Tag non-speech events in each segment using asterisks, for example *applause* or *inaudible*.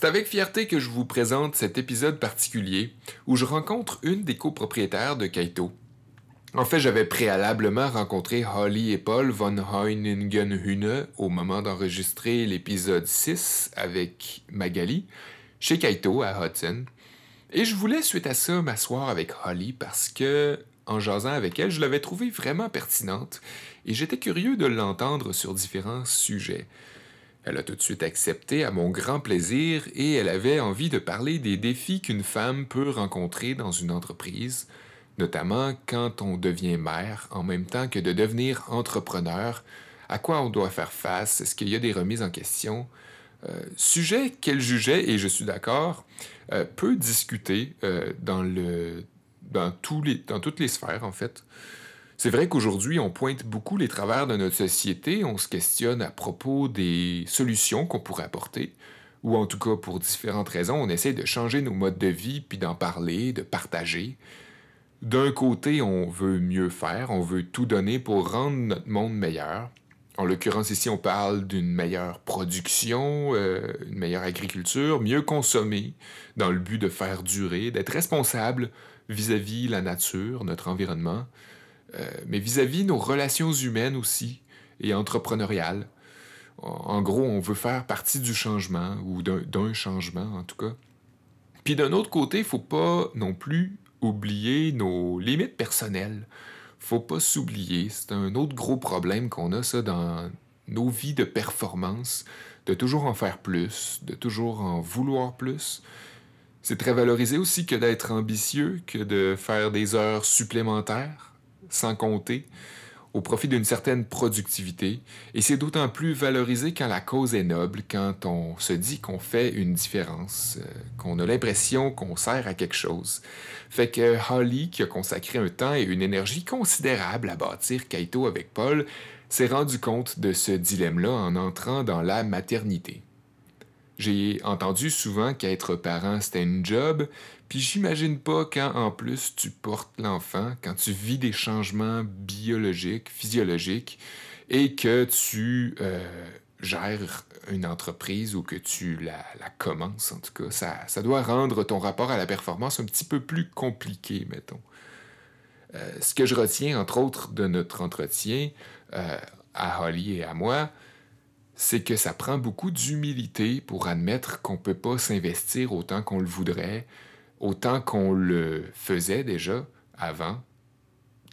C'est avec fierté que je vous présente cet épisode particulier où je rencontre une des copropriétaires de Kaito. En fait, j'avais préalablement rencontré Holly et Paul von Heuningen-Hune au moment d'enregistrer l'épisode 6 avec Magali chez Kaito à Hudson. Et je voulais suite à ça m'asseoir avec Holly parce que, en jasant avec elle, je l'avais trouvée vraiment pertinente et j'étais curieux de l'entendre sur différents sujets. Elle a tout de suite accepté à mon grand plaisir et elle avait envie de parler des défis qu'une femme peut rencontrer dans une entreprise, notamment quand on devient mère en même temps que de devenir entrepreneur, à quoi on doit faire face, est-ce qu'il y a des remises en question? Euh, sujet qu'elle jugeait, et je suis d'accord, euh, peut discuter euh, dans, le, dans, tous les, dans toutes les sphères, en fait. C'est vrai qu'aujourd'hui, on pointe beaucoup les travers de notre société, on se questionne à propos des solutions qu'on pourrait apporter, ou en tout cas pour différentes raisons, on essaie de changer nos modes de vie, puis d'en parler, de partager. D'un côté, on veut mieux faire, on veut tout donner pour rendre notre monde meilleur. En l'occurrence, ici, on parle d'une meilleure production, euh, une meilleure agriculture, mieux consommer, dans le but de faire durer, d'être responsable vis-à-vis la nature, notre environnement, mais vis-à-vis nos relations humaines aussi et entrepreneuriales. En gros, on veut faire partie du changement ou d'un changement en tout cas. Puis d'un autre côté, il faut pas non plus oublier nos limites personnelles. Faut pas s'oublier. C'est un autre gros problème qu'on a ça dans nos vies de performance, de toujours en faire plus, de toujours en vouloir plus. C'est très valorisé aussi que d'être ambitieux, que de faire des heures supplémentaires sans compter, au profit d'une certaine productivité, et c'est d'autant plus valorisé quand la cause est noble, quand on se dit qu'on fait une différence, euh, qu'on a l'impression qu'on sert à quelque chose. Fait que Holly, qui a consacré un temps et une énergie considérable à bâtir Kaito avec Paul, s'est rendu compte de ce dilemme-là en entrant dans la maternité. J'ai entendu souvent qu'être parent, c'était une job, puis j'imagine pas quand en plus tu portes l'enfant, quand tu vis des changements biologiques, physiologiques, et que tu euh, gères une entreprise ou que tu la, commences, en tout cas, ça, ça, doit rendre ton rapport à la performance un petit peu plus compliqué, mettons. Euh, ce que je retiens, entre autres, de notre entretien euh, à Holly et à moi, c'est que ça prend beaucoup d'humilité pour admettre qu'on ne peut pas s'investir autant qu'on le voudrait, autant qu'on le faisait déjà avant,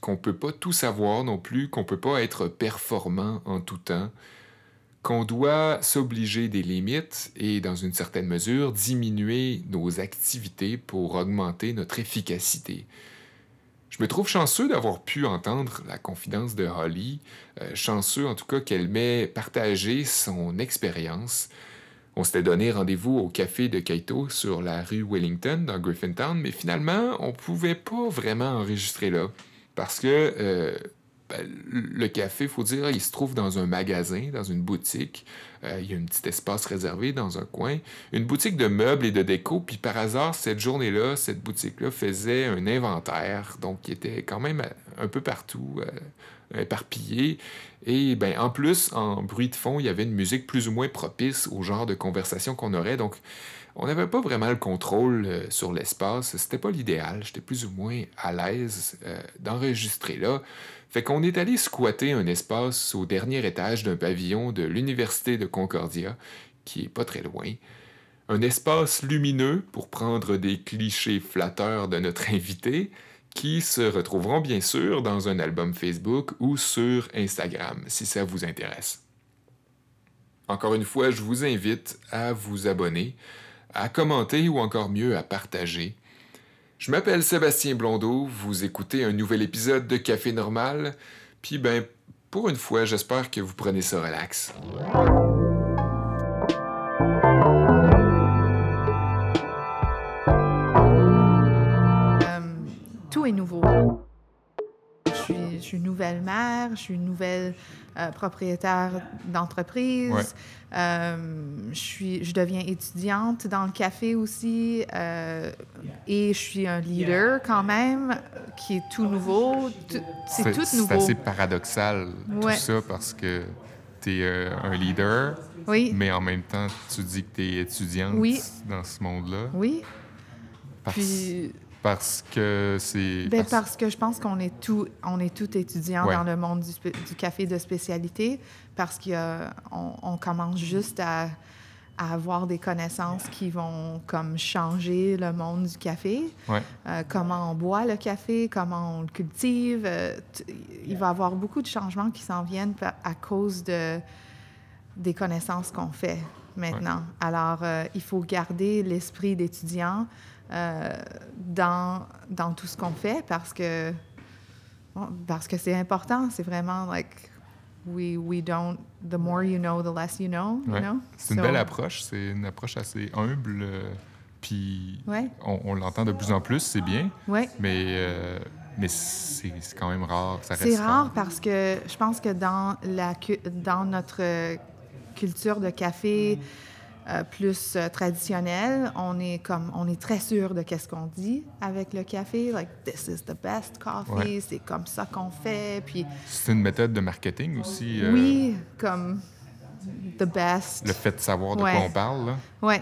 qu'on ne peut pas tout savoir non plus, qu'on ne peut pas être performant en tout temps, qu'on doit s'obliger des limites et, dans une certaine mesure, diminuer nos activités pour augmenter notre efficacité. Je me trouve chanceux d'avoir pu entendre la confidence de Holly, euh, chanceux en tout cas qu'elle m'ait partagé son expérience. On s'était donné rendez-vous au café de Kaito sur la rue Wellington dans Griffintown, mais finalement, on pouvait pas vraiment enregistrer là parce que euh, ben, le café, faut dire, il se trouve dans un magasin, dans une boutique. Euh, il y a un petit espace réservé dans un coin. Une boutique de meubles et de déco. Puis par hasard, cette journée-là, cette boutique-là faisait un inventaire. Donc, qui était quand même un peu partout, euh, éparpillé. Et ben, en plus, en bruit de fond, il y avait une musique plus ou moins propice au genre de conversation qu'on aurait. Donc, on n'avait pas vraiment le contrôle euh, sur l'espace. C'était pas l'idéal. J'étais plus ou moins à l'aise d'enregistrer là. Fait qu'on est allé squatter un espace au dernier étage d'un pavillon de l'Université de Concordia, qui est pas très loin. Un espace lumineux, pour prendre des clichés flatteurs de notre *laughs* invité, qui se retrouveront bien sûr dans un album Facebook ou sur Instagram, si ça vous intéresse. Encore une fois, je vous invite à vous abonner, à commenter ou encore mieux à partager je m'appelle Sébastien Blondeau, vous écoutez un nouvel épisode de Café Normal, puis ben, pour une fois, j'espère que vous prenez ça relax. Euh, tout est nouveau. Je suis, une nouvelle mère, je suis une nouvelle euh, propriétaire d'entreprise. Euh, je, suis, je deviens étudiante dans le café aussi euh, et je suis un leader quand même qui est tout nouveau. C'est tout nouveau. C'est assez paradoxal tout ça parce que tu es un leader, oui. mais en même temps, tu dis que tu es étudiante Oui. dans ce monde-là. Oui. Parce, Puis, parce que c'est... ben, parce que je pense qu'on est tout, on est tout étudiants Ouais. dans le monde du, café de spécialité parce qu'on on commence juste à, à avoir des connaissances qui vont comme changer le monde du café. Ouais. Euh, comment on boit le café, comment on le cultive. euh, il va y avoir beaucoup de changements qui s'en viennent à cause de, des connaissances qu'on fait maintenant. Alors, euh, il faut garder l'esprit d'étudiant dans, dans tout ce qu'on fait parce que bon, parce que c'est important. C'est vraiment like we we don't the more you know, the less you know. you know? C'est une So- belle approche. C'est une approche assez humble. euh, Puis Ouais, on, on l'entend de plus en plus, c'est bien. ouais. Mais, euh, mais c'est quand même rare. C'est rare parce que je pense que dans, la, dans notre euh, culture de café euh, plus euh, traditionnelle, on est comme on est très sûr de qu'est-ce qu'on dit avec le café. Like this is the best coffee, Ouais. c'est comme ça qu'on fait. Puis C'est une méthode de marketing aussi. euh, oui, comme the best. Le fait de savoir de Ouais. quoi on parle. Ouais.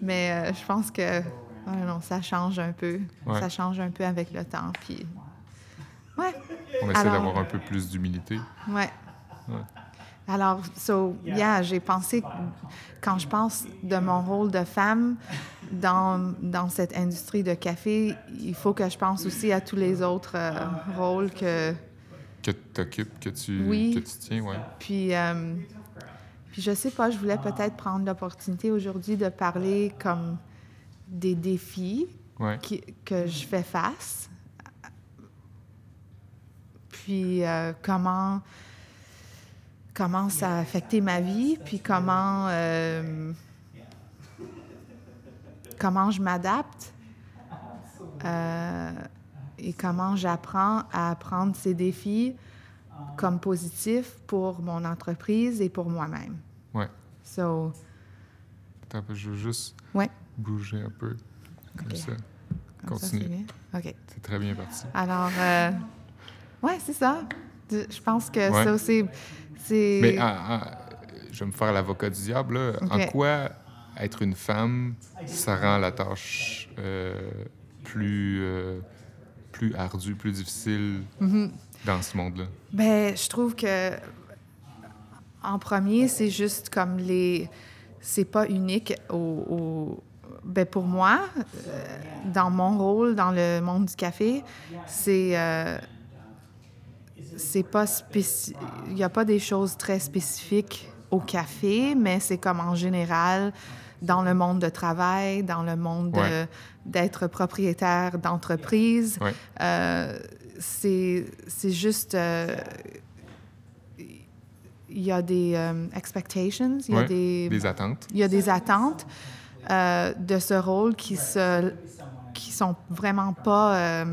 Mais je pense que non, ça change un peu. Ouais. Ça change un peu avec le temps. Puis ouais. On essaie Alors- d'avoir un peu plus d'humilité. Ouais. Alors, so, yeah, j'ai pensé, quand je pense de mon rôle de femme dans, dans cette industrie de café, il faut que je pense aussi à tous les autres euh, rôles que. Que tu occupes, que tu, Oui. que tu tiens, ouais. Puis, euh, puis je sais pas, je voulais peut-être prendre l'opportunité aujourd'hui de parler comme des défis ouais. qui- que je fais face. Puis euh, comment, comment ça a affecté ma vie, puis comment, euh, comment je m'adapte euh, et comment j'apprends à prendre ces défis comme positifs pour mon entreprise et pour moi-même. Ouais. So, Attends je veux juste ouais. bouger un peu. Comme Ok. ça. Comme Continue. c'est bien. OK. C'est très bien parti. Alors, euh, ouais, c'est ça. Je pense que Ouais. ça, c'est. Mais ah, ah, je vais me faire l'avocat du diable. Là. En quoi être une femme, ça rend la tâche euh, plus, euh, plus ardue, plus difficile Mhm. dans ce monde-là? Ben, je trouve que en premier, c'est juste comme les. C'est pas unique au. au- Ben, pour moi, euh, dans mon rôle dans le monde du café, c'est. C'est pas spéci... Il n'y a pas des choses très spécifiques au café, mais c'est comme en général dans le monde de travail, dans le monde Ouais. d'être propriétaire d'entreprise. Ouais. Euh, c'est juste. euh, Il y a des euh, expectations, il y a Ouais, des, Des attentes? il y a des attentes de ce rôle qui se qui sont vraiment pas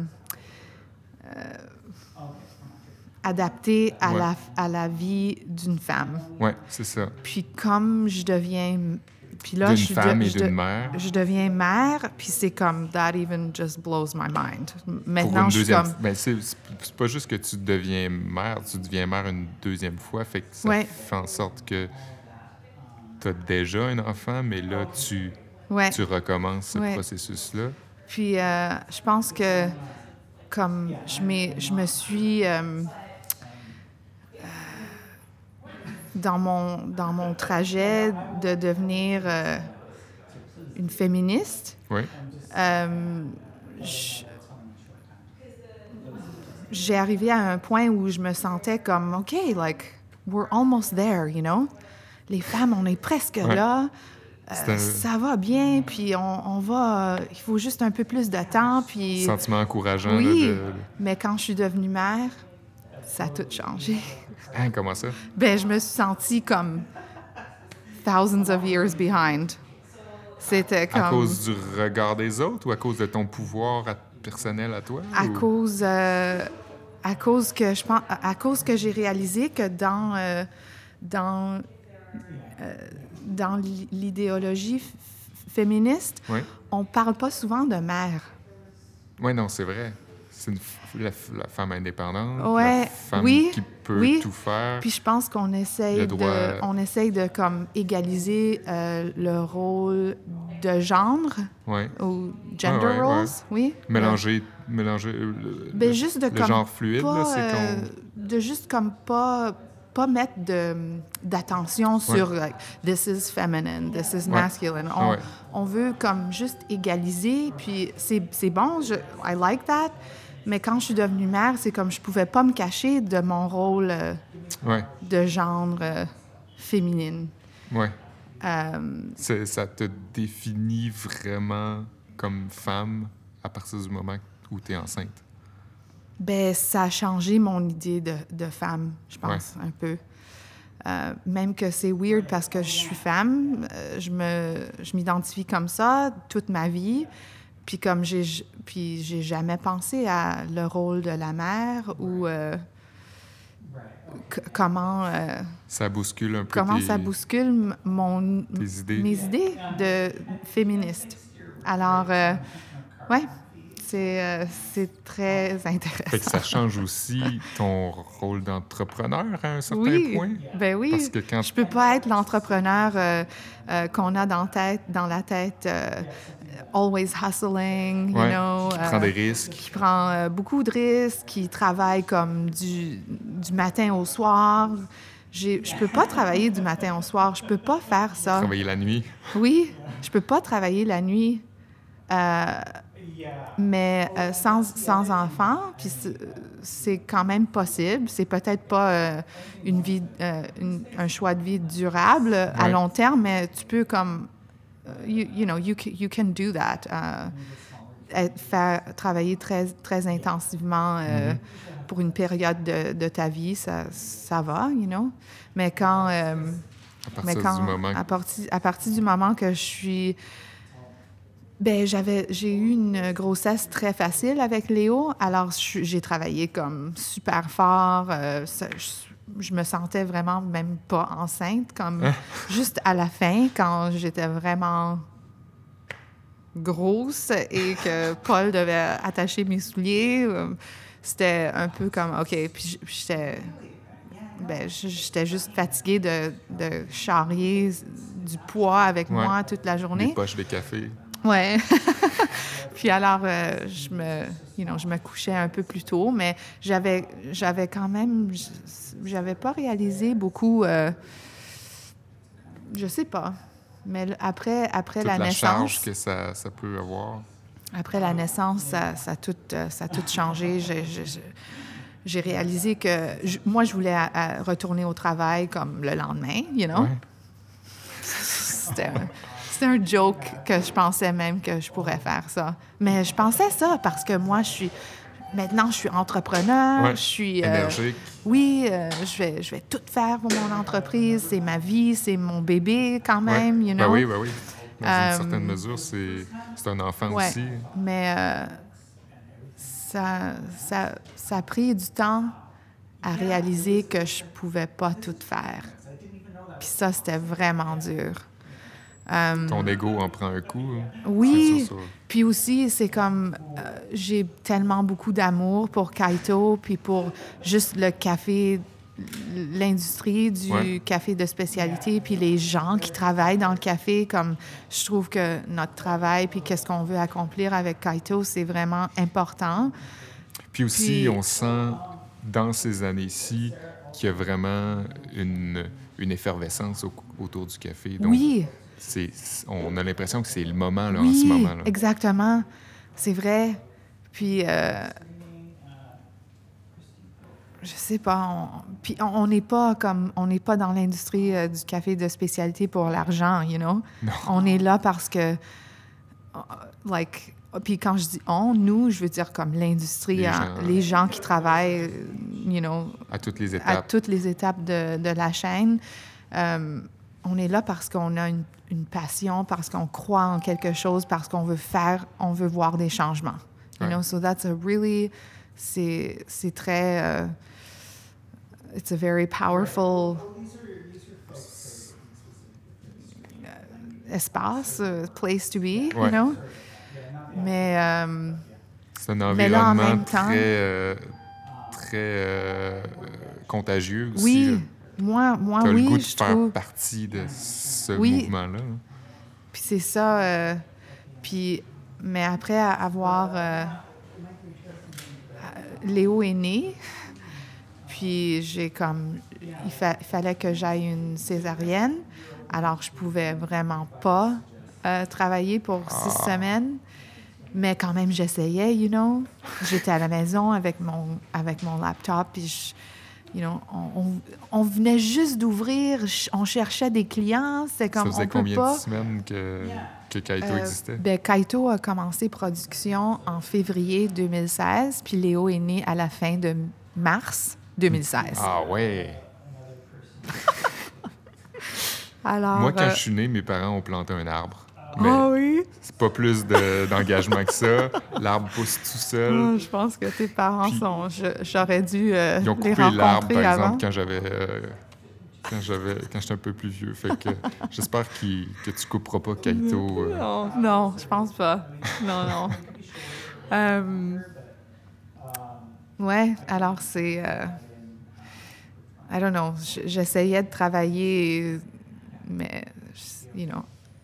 adaptées à Ouais. la à la vie d'une femme. Oui, c'est ça. Puis comme je deviens puis là je de- femme et je de- mère. je deviens mère, puis c'est comme that even just blows my mind. Maintenant, je suis comme ben, c'est c'est pas juste que tu deviens mère, tu deviens mère une deuxième fois. Fait que ça Ouais. fait en sorte que tu as déjà un enfant, mais là, tu, ouais. tu recommences ce processus-là. Puis euh, je pense que comme je, je me suis euh, euh, dans mon dans mon trajet de devenir euh, une féministe, Oui, euh, j'ai arrivé à un point où je me sentais comme OK, like we're almost there, you know? Les femmes, on est presque Ouais. là. Euh, un- Ça va bien, puis on, on va. il faut juste un peu plus de temps, puis. sentiment encourageant. Oui, là, de- mais quand je suis devenue mère, ça a tout changé. Hein, comment ça? Ben, je me suis sentie comme thousands of years behind. C'était comme À cause du regard des autres ou à cause de ton pouvoir personnel à toi? à ou- cause euh, à cause que je pense à cause que j'ai réalisé que dans euh, dans euh, dans l'i- l'idéologie féministe, Oui, on parle pas souvent de mère. ouais, non, c'est vrai. c'est une la, femme indépendante, Ouais, la femme oui, qui peut oui. tout faire. Puis je pense qu'on essaye droit- de, on essaye de comme égaliser euh, le rôle de genre ouais. ou gender Ouais, roles, oui. Mélanger, mélanger le, Ben, juste de le comme genre fluide, c'est euh, de juste comme pas pas mettre d'attention sur like, this is feminine, this is masculine. On, veut comme juste égaliser, puis c'est c'est bon, je, I like that. Mais quand je suis devenue mère, c'est comme je pouvais pas me cacher de mon rôle euh, Ouais, de genre euh, féminine. ouais. Euh, Ça te définit vraiment comme femme à partir du moment où tu es enceinte? Ben, ça a changé mon idée de, de femme, je pense, un peu. Euh, même que c'est weird parce que je suis femme, euh, je m'identifie comme ça toute ma vie. Puis comme j'ai, puis j'ai jamais pensé à le rôle de la mère ou euh, c- comment, euh, Ça bouscule un peu comment tes, ça bouscule mon, tes idées. mes idées de féministe. Alors, euh, ouais, c'est, euh, c'est très intéressant. Fait que ça *laughs* change aussi ton rôle d'entrepreneur à un certain oui, point? ben oui. Parce que quand Je peux pas être l'entrepreneur euh, euh, qu'on a dans, tête, dans la tête, euh, always hustling, you know. qui prend des risques, qui prend beaucoup de risques, qui travaille comme du, du matin au soir. Je peux pas travailler du matin au soir. Je peux pas faire ça. travailler la nuit. Oui, je peux pas travailler la nuit. Euh, mais euh, sans, sans enfant, puis c'est- c'est quand même possible. C'est peut-être pas euh, une vie, euh, une- un choix de vie durable à long terme, mais tu peux comme, euh, you, you know, you, you can do that. Euh, être- faire travailler très, très intensivement euh, pour une période de, de ta vie, ça, ça va, you know. Mais quand... euh, À mais partir quand, du moment à, partir, à partir du moment que je suis... Ben, j'avais, j'ai eu une grossesse très facile avec Léo, alors j'ai travaillé comme super fort. euh, ça- je, je me sentais vraiment même pas enceinte, comme Hein? *laughs* juste à la fin, quand j'étais vraiment grosse et que Paul devait attacher mes souliers. euh, C'était un peu comme, OK, puis j'étais... Ben, j'étais juste fatiguée de, de charrier du poids avec Ouais. moi toute la des journée. poches de café. Ouais. *laughs* Puis alors, euh, je me, you know, je me couchais un peu plus tôt, mais j'avais, j'avais quand même, j'avais pas réalisé beaucoup. euh, je sais pas. Mais après, après Toute la, la, naissance, charge que ça, ça peut avoir. après la naissance, ça, ça a tout, euh, ça a tout changé. J'ai- réalisé que je- moi, je voulais à- à retourner au travail comme le lendemain, you know? Ouais. *laughs* C'était c'était un joke que je pensais même que je pourrais faire ça. Mais je pensais ça parce que moi, je suis. Maintenant, je suis entrepreneur. Ouais. Je suis. euh, Énergique. oui, euh, je, vais, je vais tout faire pour mon entreprise. C'est ma vie, c'est mon bébé quand même, Ouais. you Ben know? oui, ben oui. Dans Euh, une certaine mesure, c'est c'est un enfant Ouais. aussi. Mais euh, ça, ça, ça a pris du temps à réaliser que je pouvais pas tout faire. Puis ça, c'était vraiment dur. Euh, Ton ego en prend un coup. hein. Oui. Sûr. Puis aussi, c'est comme euh, j'ai tellement beaucoup d'amour pour Kaito, puis pour juste le café, l'industrie du Ouais. café de spécialité, puis les gens qui travaillent dans le café. Comme je trouve que notre travail, puis qu'est-ce qu'on veut accomplir avec Kaito, c'est vraiment important. Puis aussi, Puis- on sent dans ces années-ci qu'il y a vraiment une, une effervescence au- autour du café. Donc, oui, on a l'impression que c'est le moment là, en ce moment. Là. exactement. C'est vrai. Puis, euh, je sais pas. On, puis on n'est pas comme on n'est pas dans l'industrie euh, du café de spécialité pour l'argent, you know? Non. On est là parce que, euh, like. Puis quand je dis on, nous, je veux dire comme l'industrie, Les hein, gens. les gens qui travaillent, you know, À toutes les à étapes. toutes les étapes de, de la chaîne. Euh, on est là parce qu'on a une, une passion, parce qu'on croit en quelque chose, parce qu'on veut faire, on veut voir des changements. You Ouais. know, so that's a really, c'est, c'est très, euh, it's a very powerful espace, euh, place to be, you Ouais. know? Mais euh, C'est un Mais là, en environnement même temps- très, euh, très euh, contagieux aussi. Oui, là. Moi, oui, le goût de je faire trouve. partie de ce Oui. mouvement-là. Puis c'est ça. euh, puis, mais après avoir. euh, Léo est né. Puis j'ai comme. Il, fa- il fallait que j'aille une césarienne. Alors je pouvais vraiment pas euh, travailler pour six Ah. semaines. Mais quand même, j'essayais, you know. J'étais à la maison avec mon, avec mon laptop. Puis, je- you know, on, on- on venait juste d'ouvrir. On cherchait des clients. C'est comme, Ça faisait on peut combien pas. de semaines que, que Kaito Euh, existait? ben, Kaito a commencé production en février 2016, puis Léo est né à la fin de mars 2016. Ah ouais! Alors, Moi, quand euh, je suis né, mes parents ont planté un arbre. Mais Ah oui? c'est pas plus de- d'engagement que ça. L'arbre pousse tout seul. Ah, je pense que tes parents Puis- sont. J'aurais dû euh, Ils ont coupé l'arbre, par avant. exemple, quand j'avais. euh, quand j'avais quand j'étais un peu plus vieux. Fait que j'espère qu'il- que tu couperas pas Kaito. euh. Non, non, je pense pas. Non, non. Euh, ouais, alors c'est. euh, I don't know. J'essayais de travailler, mais, you know,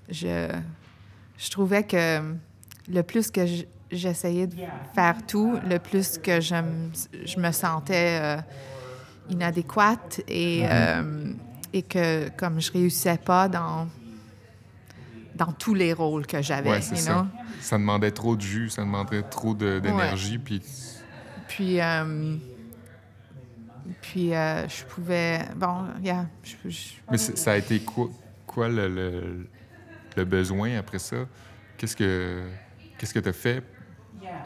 je, je trouvais que le plus que j'essayais de faire tout, le plus que je me, je me sentais euh, inadéquate et, euh, et que comme je réussissais pas dans, dans tous les rôles que j'avais, Ouais, ça. Ça demandait trop de jus, ça demandait trop de- d'énergie. Puis Puis, euh, puis euh, je pouvais. Bon, yeah, je- je- Mais ça a été quoi, quoi le, le- le besoin après ça? Qu'est-ce que qu'est-ce que tu as fait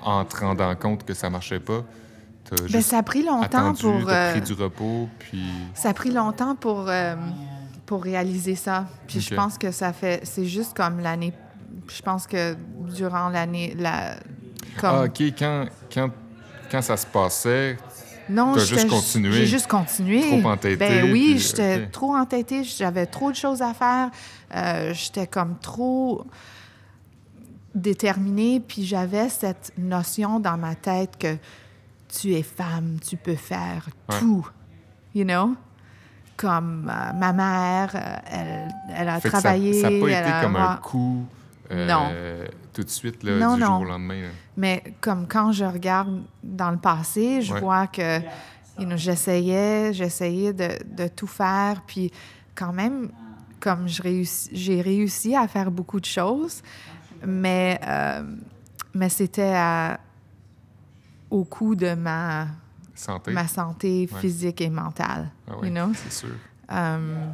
en te rendant compte que ça marchait pas? Juste ça a pris longtemps attendu, pour. t'as euh, pris du repos, puis... Ça a pris longtemps pour, euh, pour réaliser ça. Puis je pense que ça fait. C'est juste comme l'année. Je pense que durant l'année. La, comme, Ah, OK, quand, quand, quand ça se passait, non, j'étais- juste continué. J'ai juste continué. Trop entêtée, Ben oui, puis, j'étais trop entêtée. J'avais trop de choses à faire. Euh, j'étais comme trop déterminée. Puis j'avais cette notion dans ma tête que tu es femme, tu peux faire Ouais. tout. You know? Comme euh, ma mère, euh, elle, elle a fait travaillé. ça n'a pas été a- comme un coup euh, Non. tout de suite, là, Non, du non. jour au lendemain. là? Mais comme quand je regarde dans le passé, je Ouais. vois que you know, j'essayais, j'essayais de, de tout faire. Puis quand même, comme réussi- j'ai réussi à faire beaucoup de choses, mais, euh, mais c'était au coût de ma, Santé, ma santé Ouais. physique et mentale. ah ouais, you know? c'est sûr. Euh,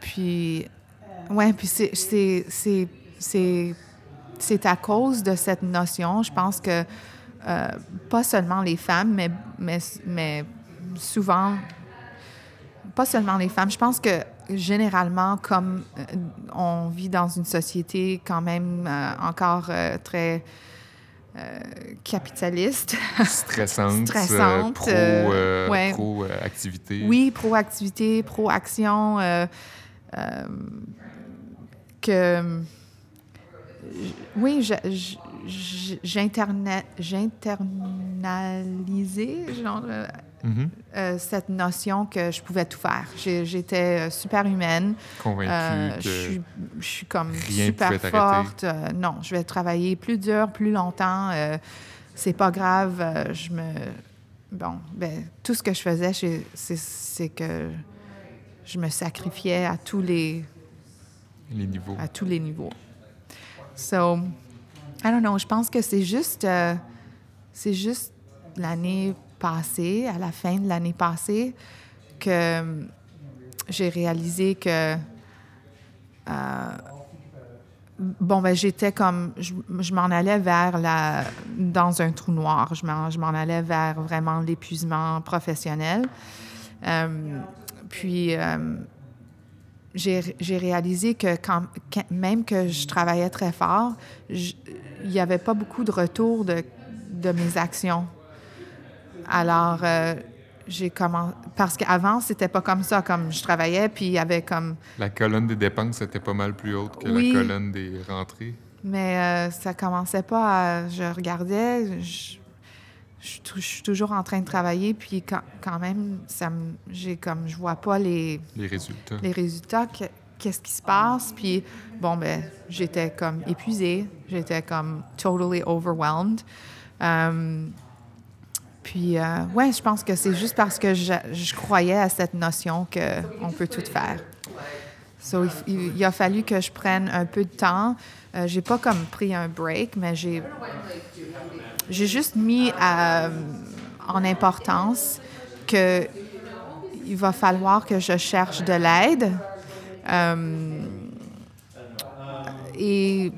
puis, ouais, puis c'est à cause de cette notion, je pense que euh, pas seulement les femmes, mais, mais, mais souvent, pas seulement les femmes, je pense que généralement, comme euh, on vit dans une société quand même euh, encore euh, très euh, capitaliste, Stressante, *laughs* Stressante, pro, euh, ouais. pro, activité. Oui, pro-activité, pro-action. euh, que. Oui, j'internalisais genre, Mhm. euh, cette notion que je pouvais tout faire. J'étais euh, super humaine. Convaincu Euh, que... je, suis, je suis comme rien super forte. Euh, non, je vais travailler plus dur, plus longtemps. C'est pas grave. Je me. Bon, ben, tout ce que je faisais, c'est- que je me sacrifiais à tous les, Les niveaux. à tous les niveaux. So, I don't know, je pense que c'est juste, c'est juste l'année passée, à la fin de l'année passée, que euh, j'ai réalisé que euh, bon ben j'étais comme je, je m'en allais vers la dans un trou noir je m'en je m'en allais vers vraiment l'épuisement professionnel Euh, puis j'ai j'ai réalisé que même que je travaillais très fort, il n'y avait pas beaucoup de retour de, de mes actions. Alors, euh, j'ai commencé. Parce qu'avant, c'était pas comme ça. Comme je travaillais, puis il y avait comme. La colonne des dépenses était pas mal plus haute que Oui. la colonne des rentrées. Mais euh, ça commençait pas à. Je regardais. Je, je suis tou- je suis toujours en train de travailler, puis quand, quand même, ça j'ai comme. Je vois pas les, Les résultats. les résultats, que- qu'est-ce qui se passe. Puis, bon, ben, j'étais comme épuisée. J'étais comme totally overwhelmed. Euh, puis, euh, ouais, je pense que c'est juste parce que je, croyais à cette notion qu'on peut tout faire. So, il, a fallu que je prenne un peu de temps. Euh, j'ai pas comme pris un break, mais j'ai j'ai juste mis à- en importance que il va falloir que je cherche de l'aide. Euh, et,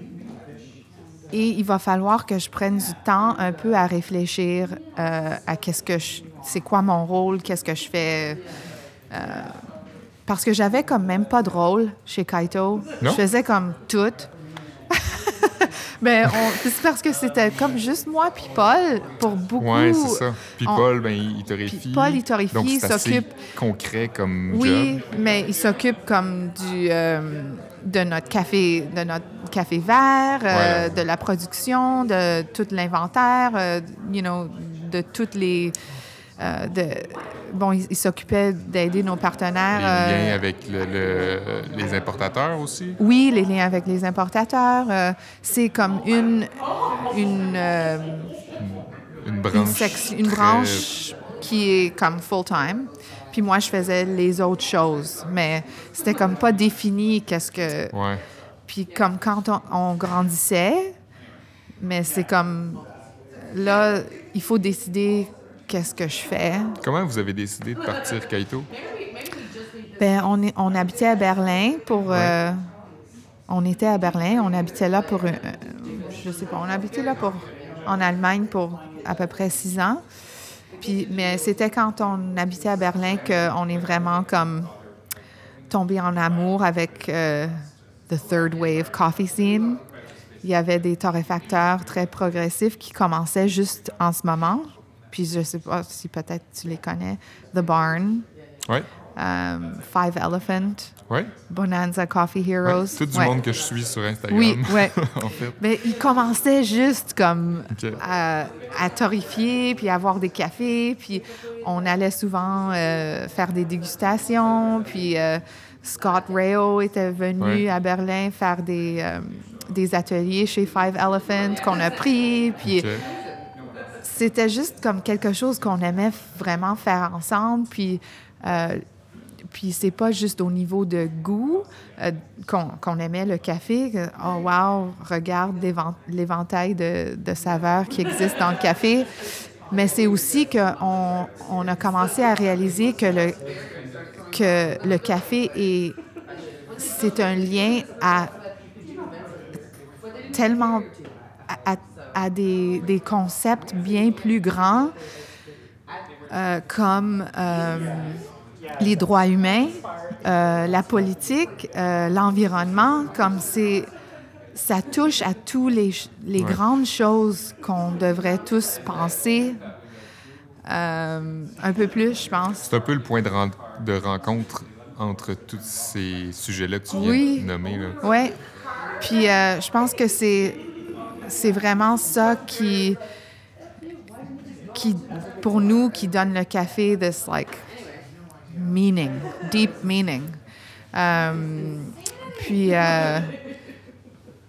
et il va falloir que je prenne du temps un peu à réfléchir euh, à qu'est-ce que je, c'est quoi mon rôle, qu'est-ce que je fais. euh, parce que j'avais comme même pas de rôle chez Kaito. Non? Je faisais comme tout. Mais *laughs* on- c'est parce que c'était comme juste moi puis Paul pour beaucoup. Ouais, c'est ça. Puis on- Paul, ben, il torréfie. Puis Paul, il torréfie, Donc, il s'occupe- concret comme Oui, job. mais il s'occupe comme du euh, de notre café de notre café vert, euh, de la production, de tout l'inventaire, euh, you know, de toutes les euh, de bon, il, il s'occupait d'aider nos partenaires. Les euh, liens avec le- le- les importateurs aussi? oui, les liens avec les importateurs, euh, c'est comme une une euh, Une une, branche. section- une très- branche qui est comme full-time. Puis moi, je faisais les autres choses. Mais c'était comme pas défini qu'est-ce que... Ouais. Puis comme quand on, on grandissait, mais c'est comme... Là, il faut décider qu'est-ce que je fais. Comment vous avez décidé de partir, Kaito? Ben, on, est, on habitait à Berlin pour... euh, on était à Berlin, on habitait là pour... euh, je sais pas, on habitait là pour... En Allemagne pour à peu près six ans. Puis, mais c'était quand on habitait à Berlin qu'on est vraiment comme tombé en amour avec euh, the third wave coffee scene. Il y avait des torréfacteurs très progressifs qui commençaient juste en ce moment. Puis je sais pas si peut-être tu les connais. The Barn, um, Five Elephant. Bonanza Coffee Ouais. Heroes. Tout du monde que je suis sur Instagram. Oui, *laughs* ouais. en fait. Mais ils commençaient juste comme à, à torréfier, puis à avoir des cafés, puis on allait souvent euh, faire des dégustations, puis euh, Scott Rayo était venu à Berlin faire des, euh, des ateliers chez Five Elephant qu'on a pris, puis. C'était juste comme quelque chose qu'on aimait vraiment faire ensemble. Puis, euh, puis c'est pas juste au niveau de goût euh, qu'on qu'on aimait le café. Oh wow, regarde l'éventail de, de saveurs qui existent dans le café. Mais c'est aussi qu'on on a commencé à réaliser que le, que le café est c'est un lien à tellement à des, des concepts bien plus grands euh, comme euh, les droits humains, euh, la politique, l'environnement, comme c'est ça touche à tous les, les Ouais. grandes choses qu'on devrait tous penser un peu plus, je pense. C'est un peu le point de, ren- de rencontre entre tous ces sujets-là que tu viens Oui. de nommer. Oui. Puis je pense que c'est c'est vraiment ça qui qui pour nous qui donne le café this like meaning, deep meaning. Euh, puis euh,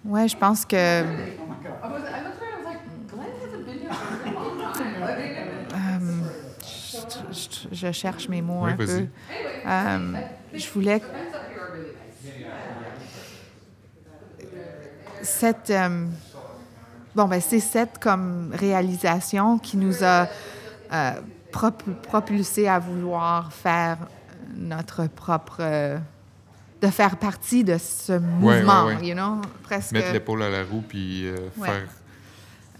ouais, je pense que Euh, je, je- je cherche mes mots Oui, un peu. Euh, je voulais cette bon ben c'est cette comme réalisation qui nous a euh, propulsé à vouloir faire notre propre euh, de faire partie de ce mouvement, ouais, ouais. you know, presque. Mettre l'épaule à la roue puis euh, faire.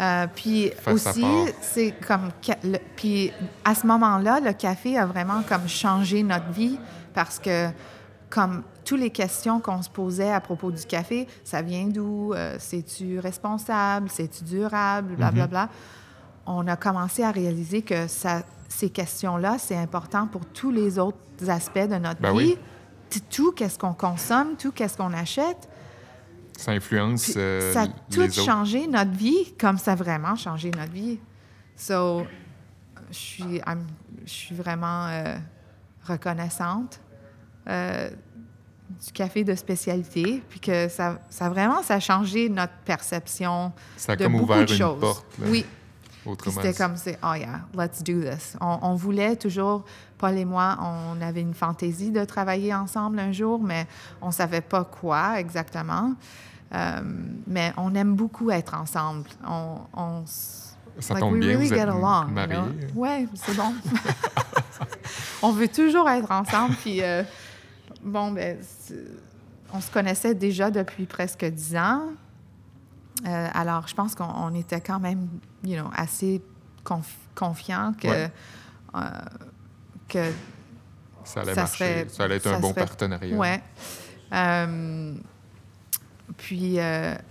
Euh, puis aussi, c'est comme... le- puis à ce moment-là, le café a vraiment comme changé notre vie parce que comme toutes les questions qu'on se posait à propos du café, ça vient d'où? Euh, C'est-tu responsable? C'est-tu durable? Bla, Mm-hmm. bla, bla. on a commencé à réaliser que ça, ces questions-là, c'est important pour tous les autres aspects de notre Ben vie. oui. Tout qu'est-ce qu'on consomme, tout qu'est-ce qu'on achète. Ça influence Puis euh, ça a tout les autres. changé notre vie, comme ça a vraiment changé notre vie. So, je suis, je suis vraiment euh, reconnaissante euh, du café de spécialité, puis que ça, ça vraiment, ça a changé notre perception Ça a de comme beaucoup ouvert de une choses. porte. là, oui, c'était comme, c'est, oh yeah, let's do this. On, on voulait toujours, Paul et moi, on avait une fantaisie de travailler ensemble un jour, mais on savait pas quoi exactement. Euh, mais on aime beaucoup être ensemble. On, on Ça like, tombe we bien, really vous get êtes along. you mariés. know? Ouais, c'est bon. *laughs* on veut toujours être ensemble. Puis, euh, bon, ben, on se connaissait déjà depuis presque dix ans. Euh, alors, je pense qu'on on était quand même, you know, assez conf- confiants que, Ouais. euh, que Ça allait ça marcher. serait- ça allait être ça un bon serait- partenariat. Ouais. Euh, puis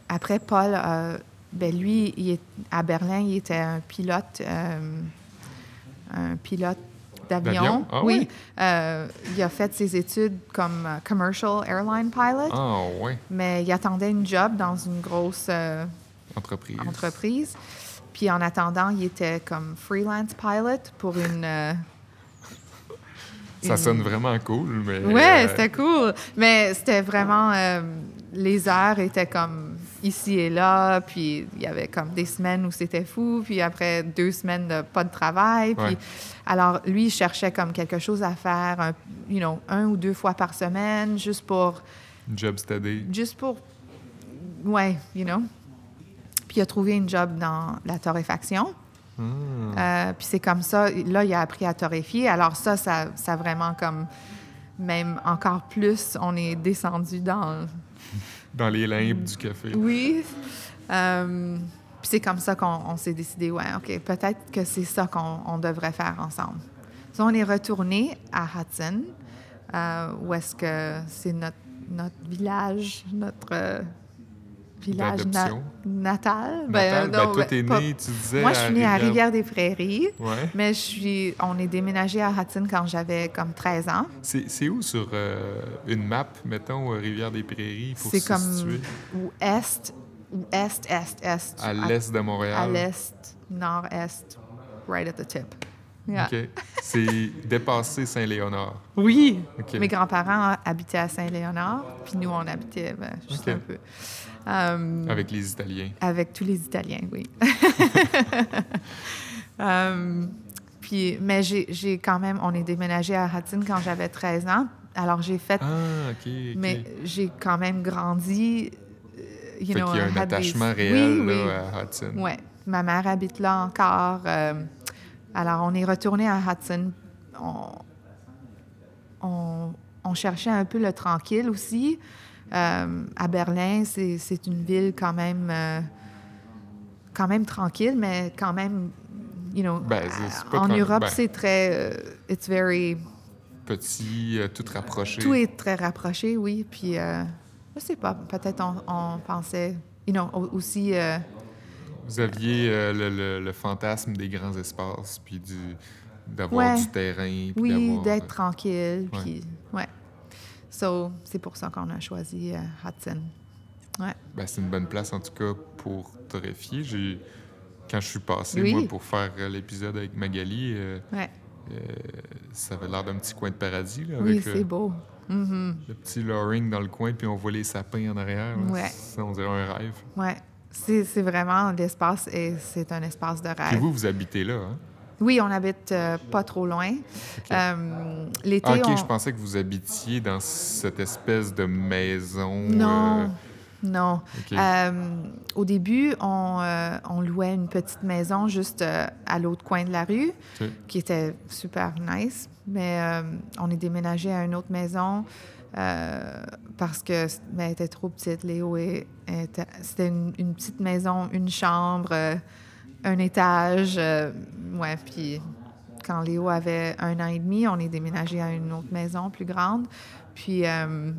après, Paul, ben lui, il est, à Berlin, il était un pilote, un pilote d'avion. Ah oui. oui? Euh, il a fait ses études comme euh, commercial airline pilot, Ah, ouais. mais il attendait une job dans une grosse euh, Entreprise. entreprise. Puis en attendant, il était comme freelance pilot pour une. euh, Ça une- sonne vraiment cool, mais. Ouais, c'était cool. Mais c'était vraiment. Les heures étaient comme ici et là, puis il y avait comme des semaines où c'était fou, puis après deux semaines de pas de travail. Puis, Ouais. Alors, lui, il cherchait comme quelque chose à faire, un, you know, un ou deux fois par semaine, juste pour. Job steady. Juste pour. Ouais, you know. Puis il a trouvé une job dans la torréfaction. Ah. Euh, puis c'est comme ça, là, il a appris à torréfier. Alors ça, ça, ça vraiment comme, même encore plus, on est descendu dans... Dans les limbes du café. Oui. Euh, puis c'est comme ça qu'on on s'est décidé, ouais, OK, peut-être que c'est ça qu'on on devrait faire ensemble. So, on est retourné à Hudson, euh, où est-ce que c'est notre, notre village, notre euh, village na- D'adoption. natal. Natal, ben, non, toi, ben, t'es tu disais. Moi, je suis née à Rivière-des-Prairies. Ouais. Mais je suis, on est déménagé à Hudson quand j'avais comme 13 ans. C'est où sur euh, une map, mettons, euh, Rivière-des-Prairies, pour se C'est comme situer? ou est, ou est, est, est. À l'est de Montréal. À l'est, nord-est, right at the tip. Yeah. OK. C'est dépassé Saint-Léonard. Oui. Mes grands-parents habitaient à Saint-Léonard, puis nous, on habitait ben, juste un peu. Euh, Avec les Italiens. Avec tous les Italiens, oui. *laughs* Euh, puis, mais j'ai quand même, on est déménagé à Hudson quand j'avais 13 ans. Alors, j'ai fait Ah, OK. ok. Mais j'ai quand même grandi. euh, You fait know, qu'il y a un attachement réel Oui, oui. là, à Hudson. Ouais. Ma mère habite là encore. euh, alors, on est retourné à Hudson. On, on, on cherchait un peu le tranquille aussi. Euh, à Berlin, c'est une ville quand même, euh, quand même tranquille, mais quand même, you know, Ben, en Europe, ben. c'est très, euh, it's very, Petit, euh, tout rapproché. tout est très rapproché, oui. Puis, je sais pas, peut-être on, on pensait, you know, au- aussi, Vous aviez le, le- le fantasme des grands espaces, puis du, d'avoir Ouais. du terrain. puis oui, d'être tranquille. ouais. Puis. So, c'est pour ça qu'on a choisi euh, Hudson. Ouais. Ben, c'est une bonne place, en tout cas, pour torréfier. J'ai... Quand je suis passé, Oui. moi, pour faire l'épisode avec Magali, euh, Ouais. euh, ça avait l'air d'un petit coin de paradis, là, Oui, c'est beau. Mhm. le petit loring dans le coin, puis on voit les sapins en arrière. là. Ouais. Ça, on dirait un rêve. Ouais. C'est c'est vraiment l'espace, et c'est un espace de rêve. vous, vous habitez là, hein? Oui, on habite euh, pas trop loin. Euh, L'été, Ah, OK, on... je pensais que vous habitiez dans cette espèce de maison... Non, euh, non. OK. Euh, au début, on, euh, on louait une petite maison juste euh, à l'autre coin de la rue, qui était super nice. Mais euh, on est déménagé à une autre maison euh, parce que elle était trop petite. Léo c'était une, une petite maison, une chambre, euh, un étage. euh, ouais, puis quand Léo avait un an et demi, on est déménagé à une autre maison plus grande. Puis euh,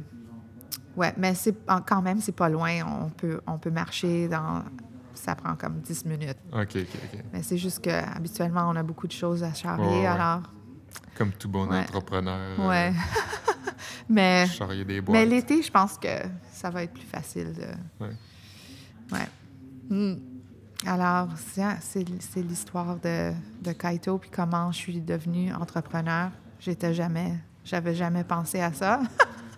Ouais, mais c'est quand même c'est pas loin. On peut on peut marcher dans ça prend comme 10 minutes. OK, OK, OK. Mais c'est juste que habituellement, on a beaucoup de choses à charrier, ouais. alors... Comme tout bon Ouais. entrepreneur. euh, Ouais. *laughs* mais charrier des boîtes. mais l'été, je pense que ça va être plus facile de... Ouais. Ouais. Hmm. Alors, c'est l'histoire de, de Kaito, puis comment je suis devenue entrepreneur. J'étais jamais... J'avais jamais pensé à ça. *laughs*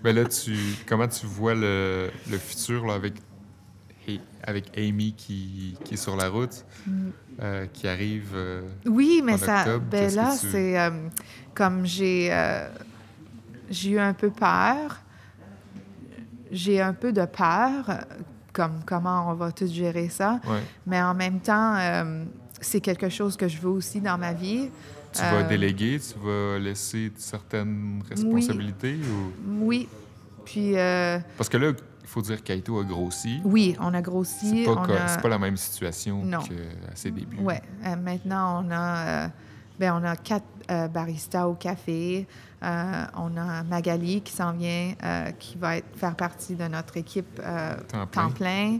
Ben là, tu, comment tu vois le, le futur là, avec, Amy qui, qui est sur la route, Mm. euh, qui arrive. euh, Oui, mais En ça, octobre, ben là, tu- c'est euh, comme j'ai j'ai eu un peu peur. J'ai un peu de peur, comme comment on va tout gérer ça. ouais. Mais en même temps, euh, c'est quelque chose que je veux aussi dans ma vie. Tu vas Euh, déléguer, tu vas laisser certaines responsabilités ou... Oui. Puis, euh, Parce que là, il faut dire qu'Aito a grossi. oui, on a grossi. C'est pas, on a... pas la même situation qu'à ses débuts. Euh, maintenant, on a, ben, on a quatre baristas au café. Euh, on a Magali qui s'en vient, euh, qui va être, faire partie de notre équipe euh, Temps plein. temps plein,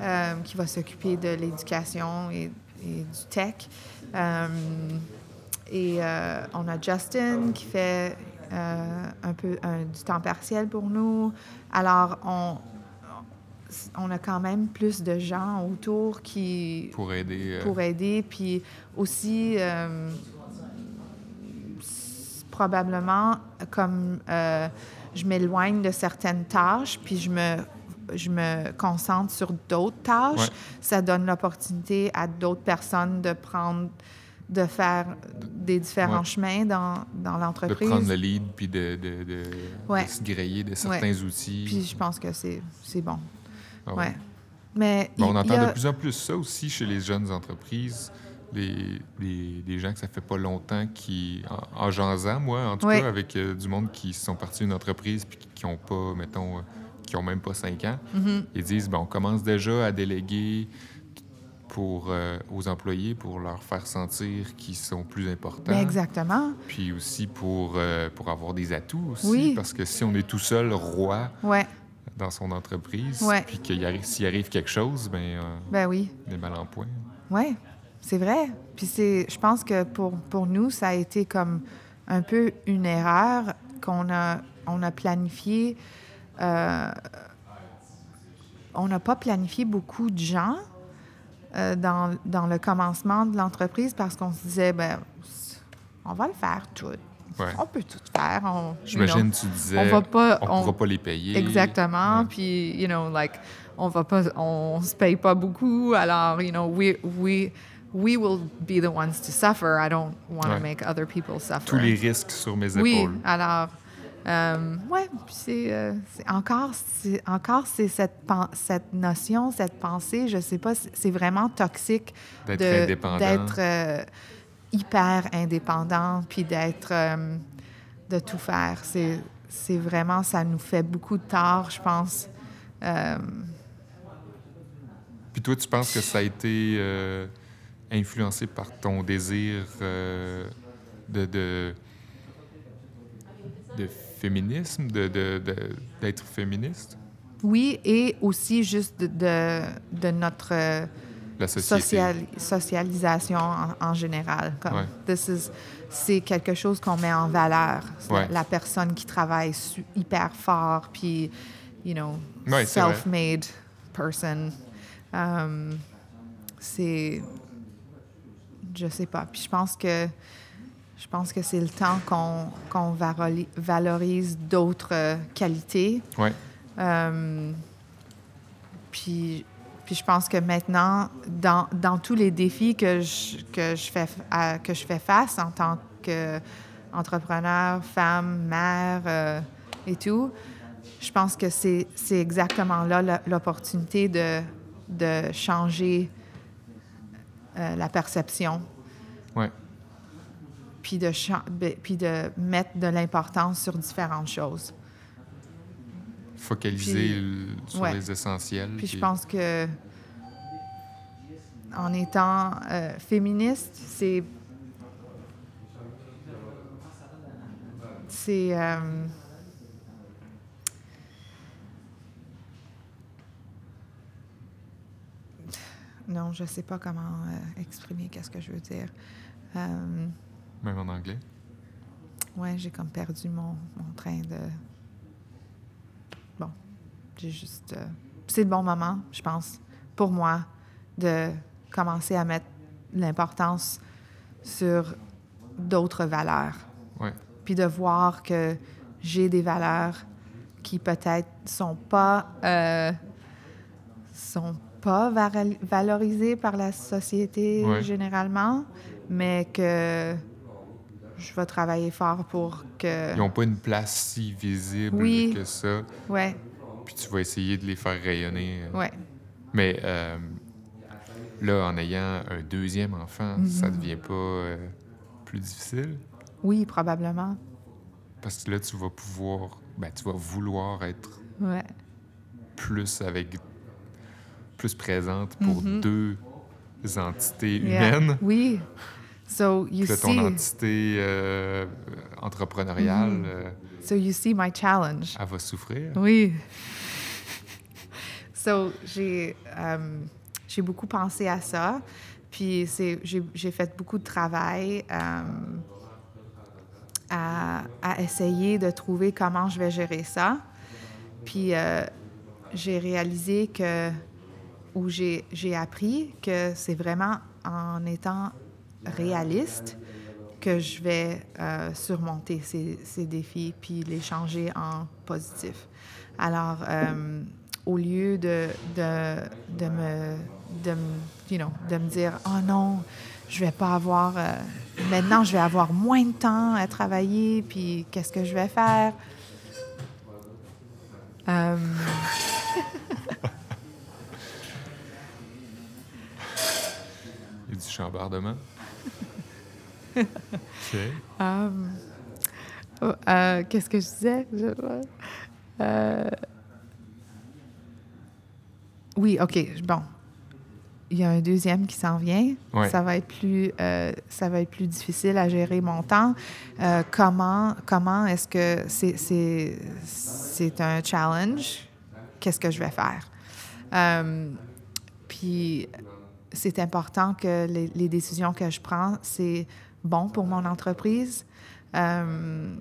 euh, qui va s'occuper de l'éducation et, et du tech. Et on a Justin qui fait un peu un- du temps partiel pour nous. Alors, on, on a quand même plus de gens autour qui, Pour aider. pour aider. Puis aussi, probablement, comme euh, je m'éloigne de certaines tâches, puis je me, je me concentre sur d'autres tâches, Ouais. ça donne l'opportunité à d'autres personnes de prendre de faire des différents Ouais. chemins dans, dans de l'entreprise. prendre le lead puis de, de, de, Ouais. de se grayer de certains outils. Puis je pense que c'est c'est bon. Ah. Mais on entend a- de plus en plus ça aussi chez les jeunes entreprises. Les, les, les gens que ça fait pas longtemps qui, en, en jasant, moi, en tout Ouais. cas, avec euh, du monde qui sont partis d'une entreprise puis qui ont pas, mettons, euh, qui ont même pas cinq ans, Mhm. ils disent, ben, on commence déjà à déléguer pour, euh, aux employés pour leur faire sentir qu'ils sont plus importants. Ben, exactement. Puis aussi pour, pour avoir des atouts aussi. Oui. Parce que si on est tout seul roi Ouais. dans son entreprise, Ouais. puis qu'il arrive, s'il arrive quelque chose, ben, Ben oui. on est mal en point. Oui, c'est vrai. Puis c'est, je pense que pour, pour nous, ça a été comme un peu une erreur qu'on a, on a planifié. euh, on n'a pas planifié beaucoup de gens euh, dans, dans le commencement de l'entreprise parce qu'on se disait, ben, on va le faire tout. Ouais. On peut tout faire. On, you J'imagine know, tu disais, on va pas. on ne on- pourra pas les payer. Exactement. Ouais. Puis, you know, like, on va pas, on se paye pas beaucoup. Alors, you know, we, we, we will be the ones to suffer. I don't want to Ouais. make other people suffer. Tous les risques sur mes Oui, épaules. alors, euh, ouais, c'est, euh, encore, c'est, encore c'est cette, cette notion, cette pensée, je sais pas, c'est vraiment toxique D'être euh, hyper indépendant, puis d'être, euh, de tout faire. C'est, c'est vraiment, ça nous fait beaucoup de tort, je pense. Euh, Puis toi, tu penses que ça a été euh, influencé par ton désir euh, de, de, de féminisme, de, de- de- d'être féministe? oui, et aussi juste de, notre... euh, La socialisation en, en général. Ouais. c'est quelque chose qu'on met en valeur. Ouais. La, la personne qui travaille hyper fort, puis, you know, Ouais, self-made person. Um, c'est. Je sais pas. Puis je pense que. Je pense que c'est le temps qu'on varoli- valorise d'autres euh, qualités. Ouais. Euh, puis, puis je pense que maintenant, dans, dans tous les défis que je, que, je fais, à- que je fais face en tant qu'entrepreneur, femme, mère euh, et tout, je pense que c'est exactement là l'opportunité de, de changer euh, la perception, Ouais. puis de, puis de mettre de l'importance sur différentes choses. Focaliser Puis- sur ouais. les essentiels. Puis je pense que en étant euh, féministe, c'est c'est euh, non, je sais pas comment euh, exprimer qu'est-ce que je veux dire. Euh, Même en anglais? ouais, j'ai comme perdu mon, mon train de. Bon, j'ai juste. euh, c'est le bon moment, je pense, pour moi, de commencer à mettre l'importance sur d'autres valeurs. Ouais. Puis de voir que j'ai des valeurs qui peut-être sont pas sont pas val- valorisées par la société Ouais. généralement, mais que je vais travailler fort pour que Ils n'ont pas une place si visible Oui. que ça. ouais Puis tu vas essayer de les faire rayonner. euh. ouais Mais euh, là, en ayant un deuxième enfant, Mhm. ça devient pas euh, plus difficile? oui probablement Parce que là, tu vas pouvoir, ben, tu vas vouloir être ouais plus avec, plus présente pour Mhm. deux entités Yeah. humaines. oui so you see ton entité euh, entrepreneuriale, Mhm. euh, so you see my challenge elle va souffrir. Oui. *laughs* So, j'ai euh, j'ai beaucoup pensé à ça. Puis, j'ai fait beaucoup de travail à, à essayer de trouver comment je vais gérer ça. Puis, euh, j'ai réalisé que, ou j'ai appris que c'est vraiment en étant réaliste que je vais euh, surmonter ces, ces défis puis les changer en positif. Alors, euh, au lieu de, de, de me, de, you know, de me dire « Oh non, je vais pas avoir... euh, maintenant, je vais avoir moins de temps à travailler, puis qu'est-ce que je vais faire? Du chambardement. *laughs* OK. Euh, oh, euh, Qu'est-ce que je disais? Je- euh, oui, OK. Bon. Il y a un deuxième qui s'en vient. Ouais. Ça va être plus, euh, ça va être plus difficile à gérer mon temps. Euh, comment, comment est-ce que c'est, un challenge? Qu'est-ce que je vais faire? Puis c'est important que les, les décisions que je prends, c'est bon pour mon entreprise euh,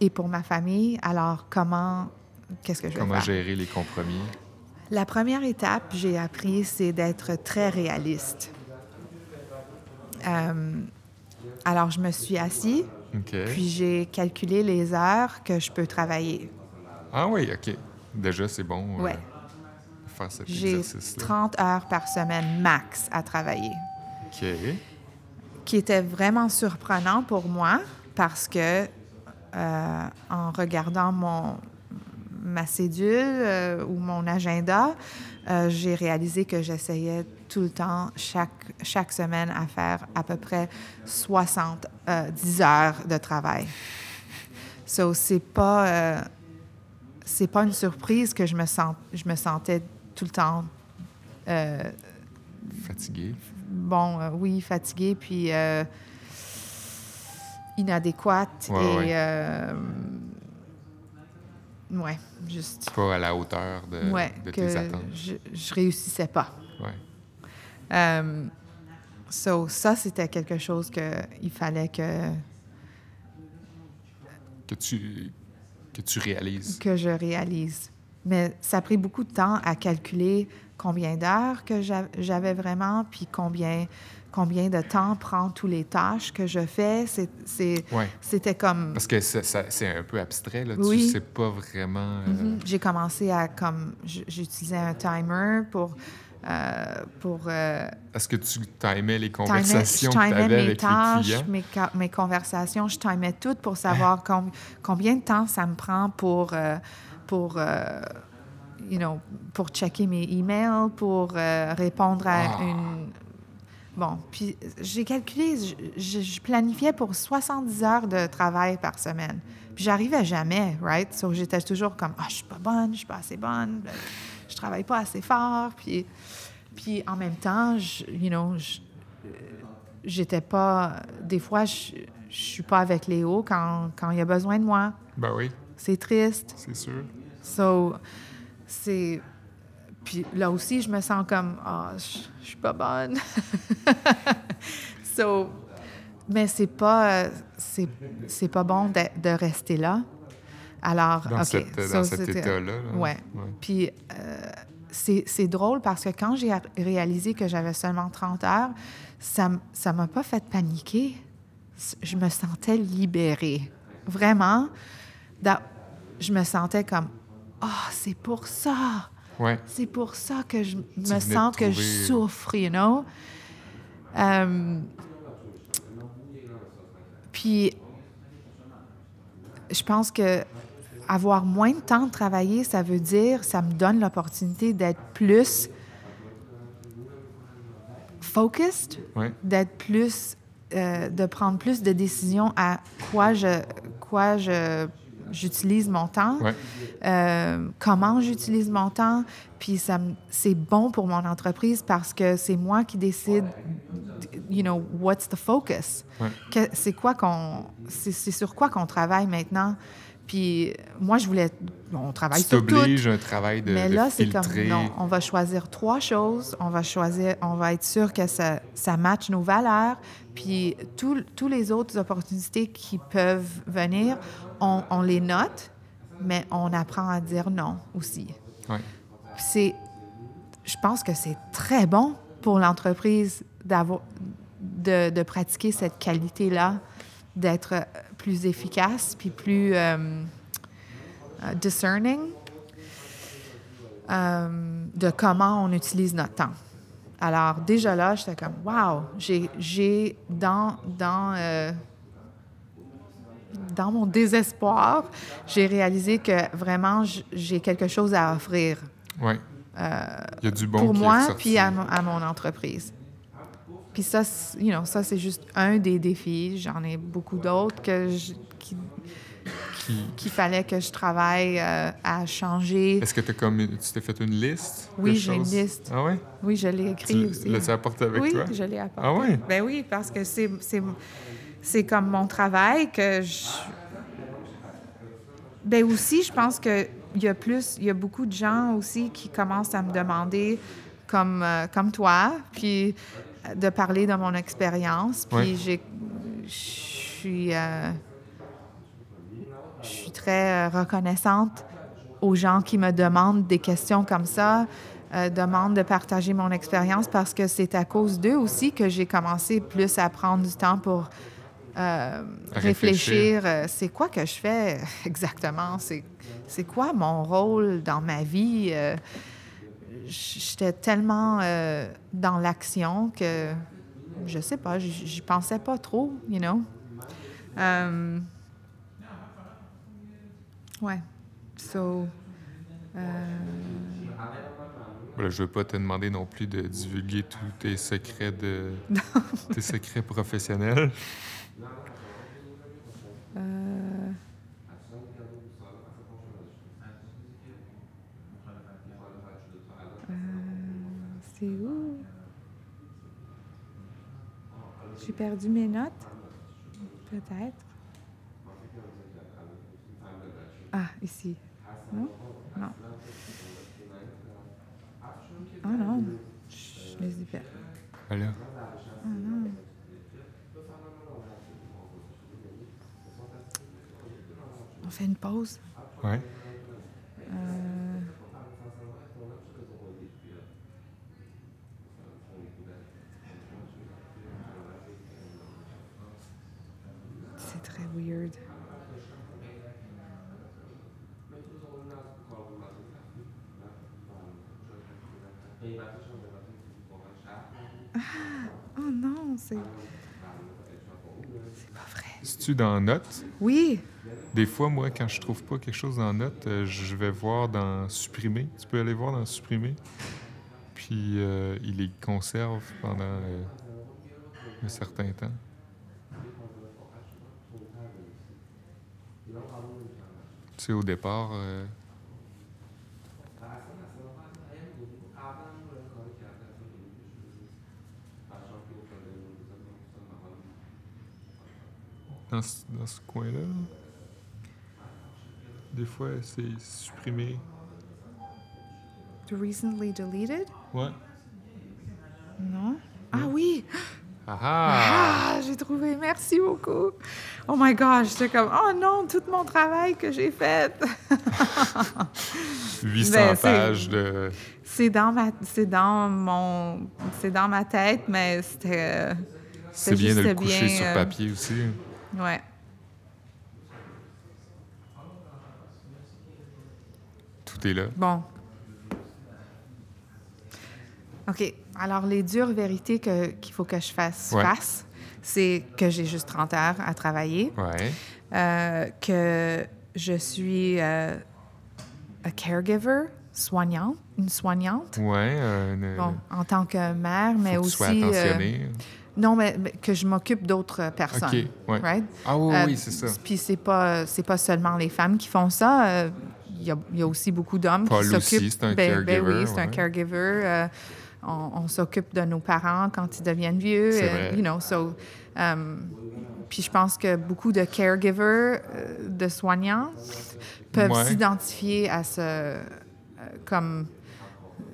et pour ma famille. Alors, comment, qu'est-ce que je vais Comment faire? gérer les compromis? La première étape, j'ai appris, c'est d'être très réaliste. Euh, alors, je me suis assis, OK. puis j'ai calculé les heures que je peux travailler. Ah oui, OK. Déjà, c'est bon euh, de faire cet J'ai exercice-là. 30 heures par semaine max à travailler. OK. qui était vraiment surprenant pour moi parce que euh, en regardant mon ma cédule euh, ou mon agenda, euh, j'ai réalisé que j'essayais tout le temps, chaque, chaque semaine, à faire à peu près 60, euh, 10 heures de travail. So, c'est pas, euh, c'est pas une surprise que je me, sens, je me sentais tout le temps euh, Fatigué. bon, euh, oui, fatiguée, puis euh, inadéquate Ouais, et... ouais. euh, ouais, juste... Pas à la hauteur de, ouais, de que tes attentes. je, je réussissais pas. Ouais. So, ça, c'était quelque chose qu'il fallait que, Que tu, que tu réalises. que je réalise. Mais ça a pris beaucoup de temps à calculer combien d'heures que j'a- j'avais vraiment, puis combien, combien de temps prend tous les tâches que je fais. Ouais. C'était comme... Parce que c'est un peu abstrait, là. Oui. Tu sais pas vraiment... euh, Mhm. J'ai commencé à comme j'utilisais un timer pour euh, pour euh, Est-ce que tu timais les conversations je que tu timais avais mes avec les tâches, clients? mes, conversations, je timais tout pour savoir com- combien de temps ça me prend pour euh, pour euh, you know, pour checker mes emails, pour euh, répondre à Ah. une Bon, puis j'ai calculé, je, planifiais pour 70 heures de travail par semaine. Puis j'arrivais jamais, right? So j'étais toujours comme, ah, je suis pas bonne, je suis pas assez bonne, ben, je travaille pas assez fort. Puis, puis en même temps, je, you know, j'étais pas. Des fois, je, je suis pas avec Léo quand, quand il y a besoin de moi. Ben oui, C'est triste. c'est sûr. So, c'est puis là aussi, je me sens comme, ah, je je suis pas bonne. *laughs* so, mais c'est pas, c'est, c'est pas bon de, de rester là. Alors, Dans, OK. cette- so dans cet état-là. là. Ouais. Puis euh, c'est c'est drôle parce que quand j'ai réalisé que j'avais seulement 30 heures, ça ça m'a pas fait paniquer. Je me sentais libérée. Vraiment. Je me sentais comme Ah, c'est pour ça. Ouais. C'est pour ça que je me sens que je trouver- souffre, you know? Euh, puis, je pense que avoir moins de temps de travailler, ça veut dire, ça me donne l'opportunité d'être plus focused, Ouais. d'être plus, euh, de prendre plus de décisions à quoi je, quoi je, j'utilise mon temps, Ouais. euh, comment j'utilise mon temps, puis ça c'est bon pour mon entreprise parce que c'est moi qui décide, you know, what's the focus? Ouais. C'est quoi qu'on, c'est, sur quoi qu'on travaille maintenant? Puis moi, je voulais, on travaille Tu sur tout. un travail de, Mais là, c'est comme, non, on va choisir trois choses. On va choisir, on va être sûr que ça, ça matche nos valeurs. Puis tous les autres opportunités qui peuvent venir, on, on les note, mais on apprend à dire non aussi. C'est, je pense que c'est très bon pour l'entreprise d'avoir, de, de pratiquer cette qualité-là, d'être plus efficace, puis plus euh, euh, discerning euh, de comment on utilise notre temps. Alors, déjà là, j'étais comme, wow, j'ai, j'ai dans, dans, euh, dans mon désespoir, j'ai réalisé que vraiment, j'ai quelque chose à offrir Ouais. Il y a du bon pour moi puis à, mon- à mon entreprise. Puis ça, c'est- you know, ça c'est juste un des défis. J'en ai beaucoup d'autres que je- qui- Qui- qu'il fallait que je travaille euh, à changer. Est-ce que t'as comme tu t'es fait une liste? Oui, j'ai une liste. Ah ouais? Oui, je l'ai écrit Tu aussi. l'as-tu apporté avec oui, toi? je l'ai apporté. Ah ouais? Ben oui, parce que c'est, c'est, comme mon travail que je... Ben aussi, je pense que il y a plus, il y a beaucoup de gens aussi qui commencent à me demander, comme, euh, comme toi, puis euh, de parler de mon expérience. Puis Ouais. j'ai, je suis, euh, je suis très reconnaissante aux gens qui me demandent des questions comme ça, euh, demandent de partager mon expérience parce que c'est à cause d'eux aussi que j'ai commencé plus à prendre du temps pour euh, réfléchir. euh, c'est quoi que je fais *laughs* exactement? C'est, quoi mon rôle dans ma vie? Euh, j'étais tellement euh, dans l'action que je sais pas, j'y j'y pensais pas trop, you know? Ouais. So. Voilà, je veux pas te demander non plus de divulguer tous tes secrets de *laughs* tes secrets professionnels. Euh, euh, c'est où? J'ai perdu mes notes? Peut-être. Ah, ici. Non? Non. Ah non, je les ai perdues. Voilà. On fait une pause. Ouais. Euh, C'est très weird. Ah, oh non, c'est. C'est pas vrai. Si tu dans notes, Oui, des fois, moi, quand je trouve pas quelque chose dans notes, euh, je vais voir dans supprimer. Tu peux aller voir dans supprimer. Puis euh, il les conserve pendant euh, un certain temps. Tu sais, au départ, dans ce, ce coin-là, là, des fois, c'est supprimé. Recently deleted? Ouais. Non? Ah oui! Ah ah! J'ai trouvé. Merci beaucoup. Oh my gosh, j'étais comme, oh non, tout mon travail que j'ai fait. *laughs* 800 Ben, pages de. c'est dans ma, dans mon, dans ma tête, mais c'était, C'est bien de le coucher sur euh, papier aussi. ouais. Bon. OK. Alors, les dures vérités que, qu'il faut que je fasse Ouais. face, c'est que j'ai juste 30 heures à travailler, Ouais. euh, que je suis euh, a caregiver, soignante, une soignante. Ouais. euh, une- Bon, en tant que mère, faut mais que tu aussi... sois euh, attentionné. non, mais, mais que je m'occupe d'autres personnes. OK. Ouais. Right? Ah oui, oui, c'est ça. Puis c'est pas, c'est pas seulement les femmes qui font ça. Il y, a, y a aussi beaucoup d'hommes qui s'occupent. ben, ben caregiver, oui, c'est un caregiver. euh, on on s'occupe de nos parents quand ils deviennent vieux. Euh, you know, so, um, puis je pense que beaucoup de caregivers, euh, de soignants, peuvent Ouais. s'identifier à ce... comme...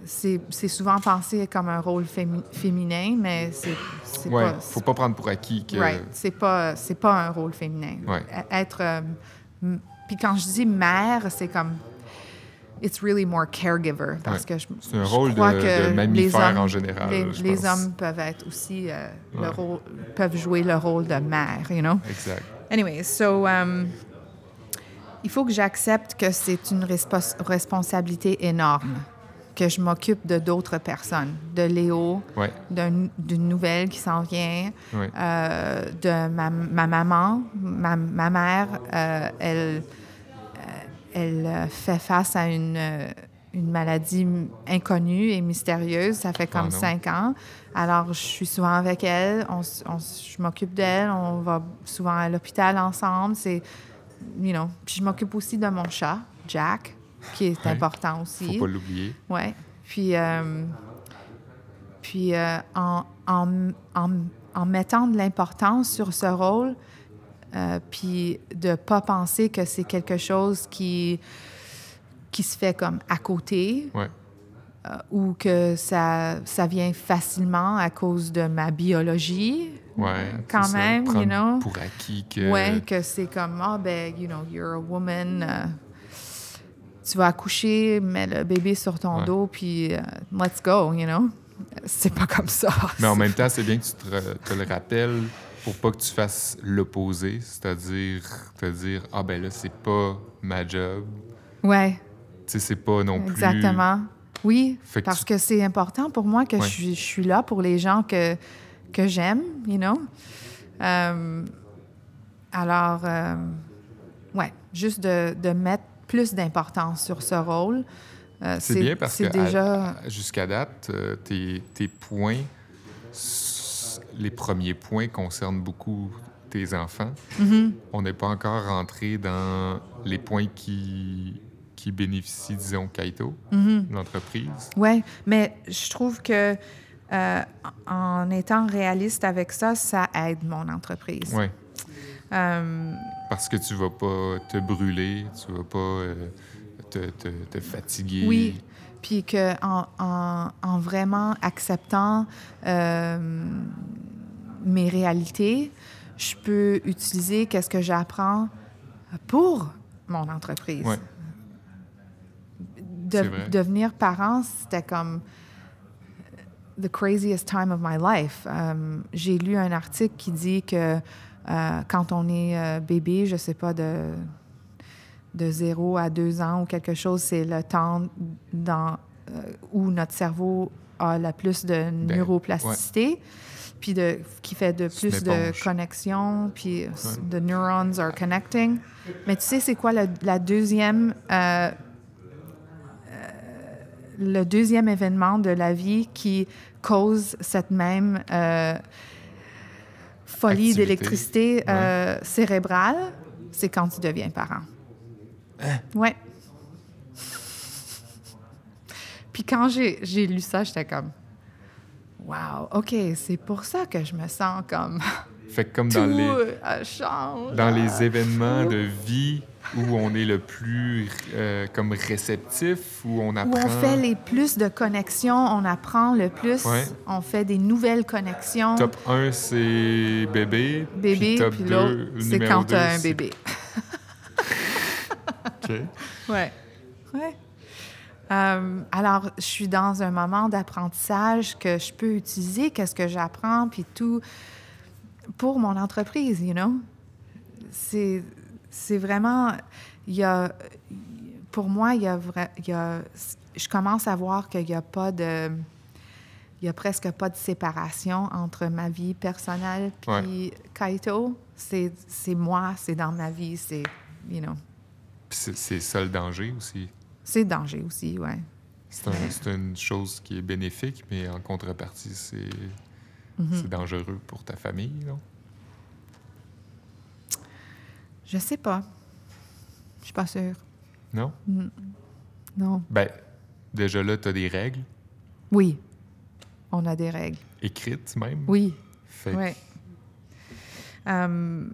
C'est c'est souvent pensé comme un rôle fémi- féminin, mais c'est c'est Ouais. pas... Faut pas prendre pour acquis que. Right. C'est pas, c'est pas un rôle féminin. Ouais. E- Être. euh, Puis quand je dis mère, c'est comme. It's really more caregiver. Parce Ouais. que je, C'est un je rôle de- crois de que mammifère les hommes- en général, Les, je les pense. hommes peuvent être aussi. euh, le rôle, peuvent jouer le rôle de mère, you know? Exact. Anyway, so. um, il faut que j'accepte que c'est une respons- responsabilité énorme, que je m'occupe de d'autres personnes, de Léo, Ouais. d'une nouvelle qui s'en vient, euh, de ma, ma maman. Ma, ma mère, euh, elle, elle euh, fait face à une, euh, une maladie inconnue et mystérieuse. Ça fait comme Ah cinq ans. Alors, je suis souvent avec elle. On, je m'occupe d'elle. On va souvent à l'hôpital ensemble. C'est, you know. Puis je m'occupe aussi de mon chat, Jack, qui est Ouais. important aussi. Faut pas l'oublier. Oui. Puis, euh, puis euh, en, en, en, en mettant de l'importance sur ce rôle, euh, puis de ne pas penser que c'est quelque chose qui, qui se fait comme à côté Ouais. euh, ou que ça, ça vient facilement à cause de ma biologie. Ouais. Quand c'est ça. même, you know? Pour acquis que. Ouais, que c'est comme, ah, ben, you know, you're a woman. euh, tu vas accoucher, mets le bébé sur ton Ouais. dos, puis euh, let's go, you know? C'est pas comme ça. Mais en même *laughs* temps, c'est bien que tu te le rappelles pour pas que tu fasses l'opposé, c'est-à-dire te dire ah ben là c'est pas ma job, Ouais, tu sais c'est pas non plus. exactement. Oui, Fait que parce tu- que c'est important pour moi que Ouais. je, suis, je suis là pour les gens que, que j'aime, you know? Euh, alors, euh, ouais, juste de, de mettre plus d'importance sur ce rôle. euh, C'est bien parce que déjà... jusqu'à date, euh, tes, tes points, les premiers points concernent beaucoup tes enfants. Mhm. On n'est pas encore rentré dans les points qui, qui bénéficient, disons, Kaito, Mhm. l'entreprise. Oui, mais je trouve que euh, en étant réaliste avec ça, ça aide mon entreprise. Oui, Euh, parce que tu vas pas te brûler, tu vas pas euh, te, te- te fatiguer. oui, puis que en, en- en vraiment acceptant euh, mes réalités, je peux utiliser qu'est-ce que j'apprends pour mon entreprise. Ouais. De- devenir parent, c'était comme the craziest time of my life. Euh, J'ai lu un article qui dit que euh, quand on est euh, bébé, je sais pas, de, de 0 à 2 ans ou quelque chose, c'est le temps dans, euh, où notre cerveau a le plus de neuroplasticité, puis de, qui fait de plus de connexions, puis the neurons are connecting. Mais tu sais, c'est quoi la, la deuxième... euh, le deuxième événement de la vie qui cause cette même euh, folie d'électricité euh, cérébrale, c'est quand tu deviens parent. Hein? Ouais. Puis quand j'ai lu ça, j'étais comme, wow, OK, c'est pour ça que je me sens comme *laughs* Fait que comme tout dans les, change. dans les événements de vie où on est le plus euh, comme réceptif, où on apprend... Où on fait les plus de connexions, on apprend le plus, on fait des nouvelles connexions. Top 1, c'est bébé. Bébé, puis, puis l'autre, c'est quand tu as un bébé. OK. Ouais. Ouais. Euh, alors, je suis dans un moment d'apprentissage que je peux utiliser, qu'est-ce que j'apprends, puis tout, pour mon entreprise, you know? C'est, c'est vraiment... Il y a, pour moi, il y a, vrai, il y a... Je commence à voir qu'il n'y a pas de... Il y a presque pas de séparation entre ma vie personnelle puis Kaito. C'est, c'est moi, c'est dans ma vie, c'est, you know. C'est, c'est ça le danger aussi. C'est danger aussi, oui. C'est une chose qui est bénéfique, mais en contrepartie, c'est mm-hmm. dangereux pour ta famille, non? Je sais pas. Je suis pas sûre. Non? Mm. Non. Ben, déjà là, tu as des règles? Oui. On a des règles. Écrites même? Oui. Oui. Euh,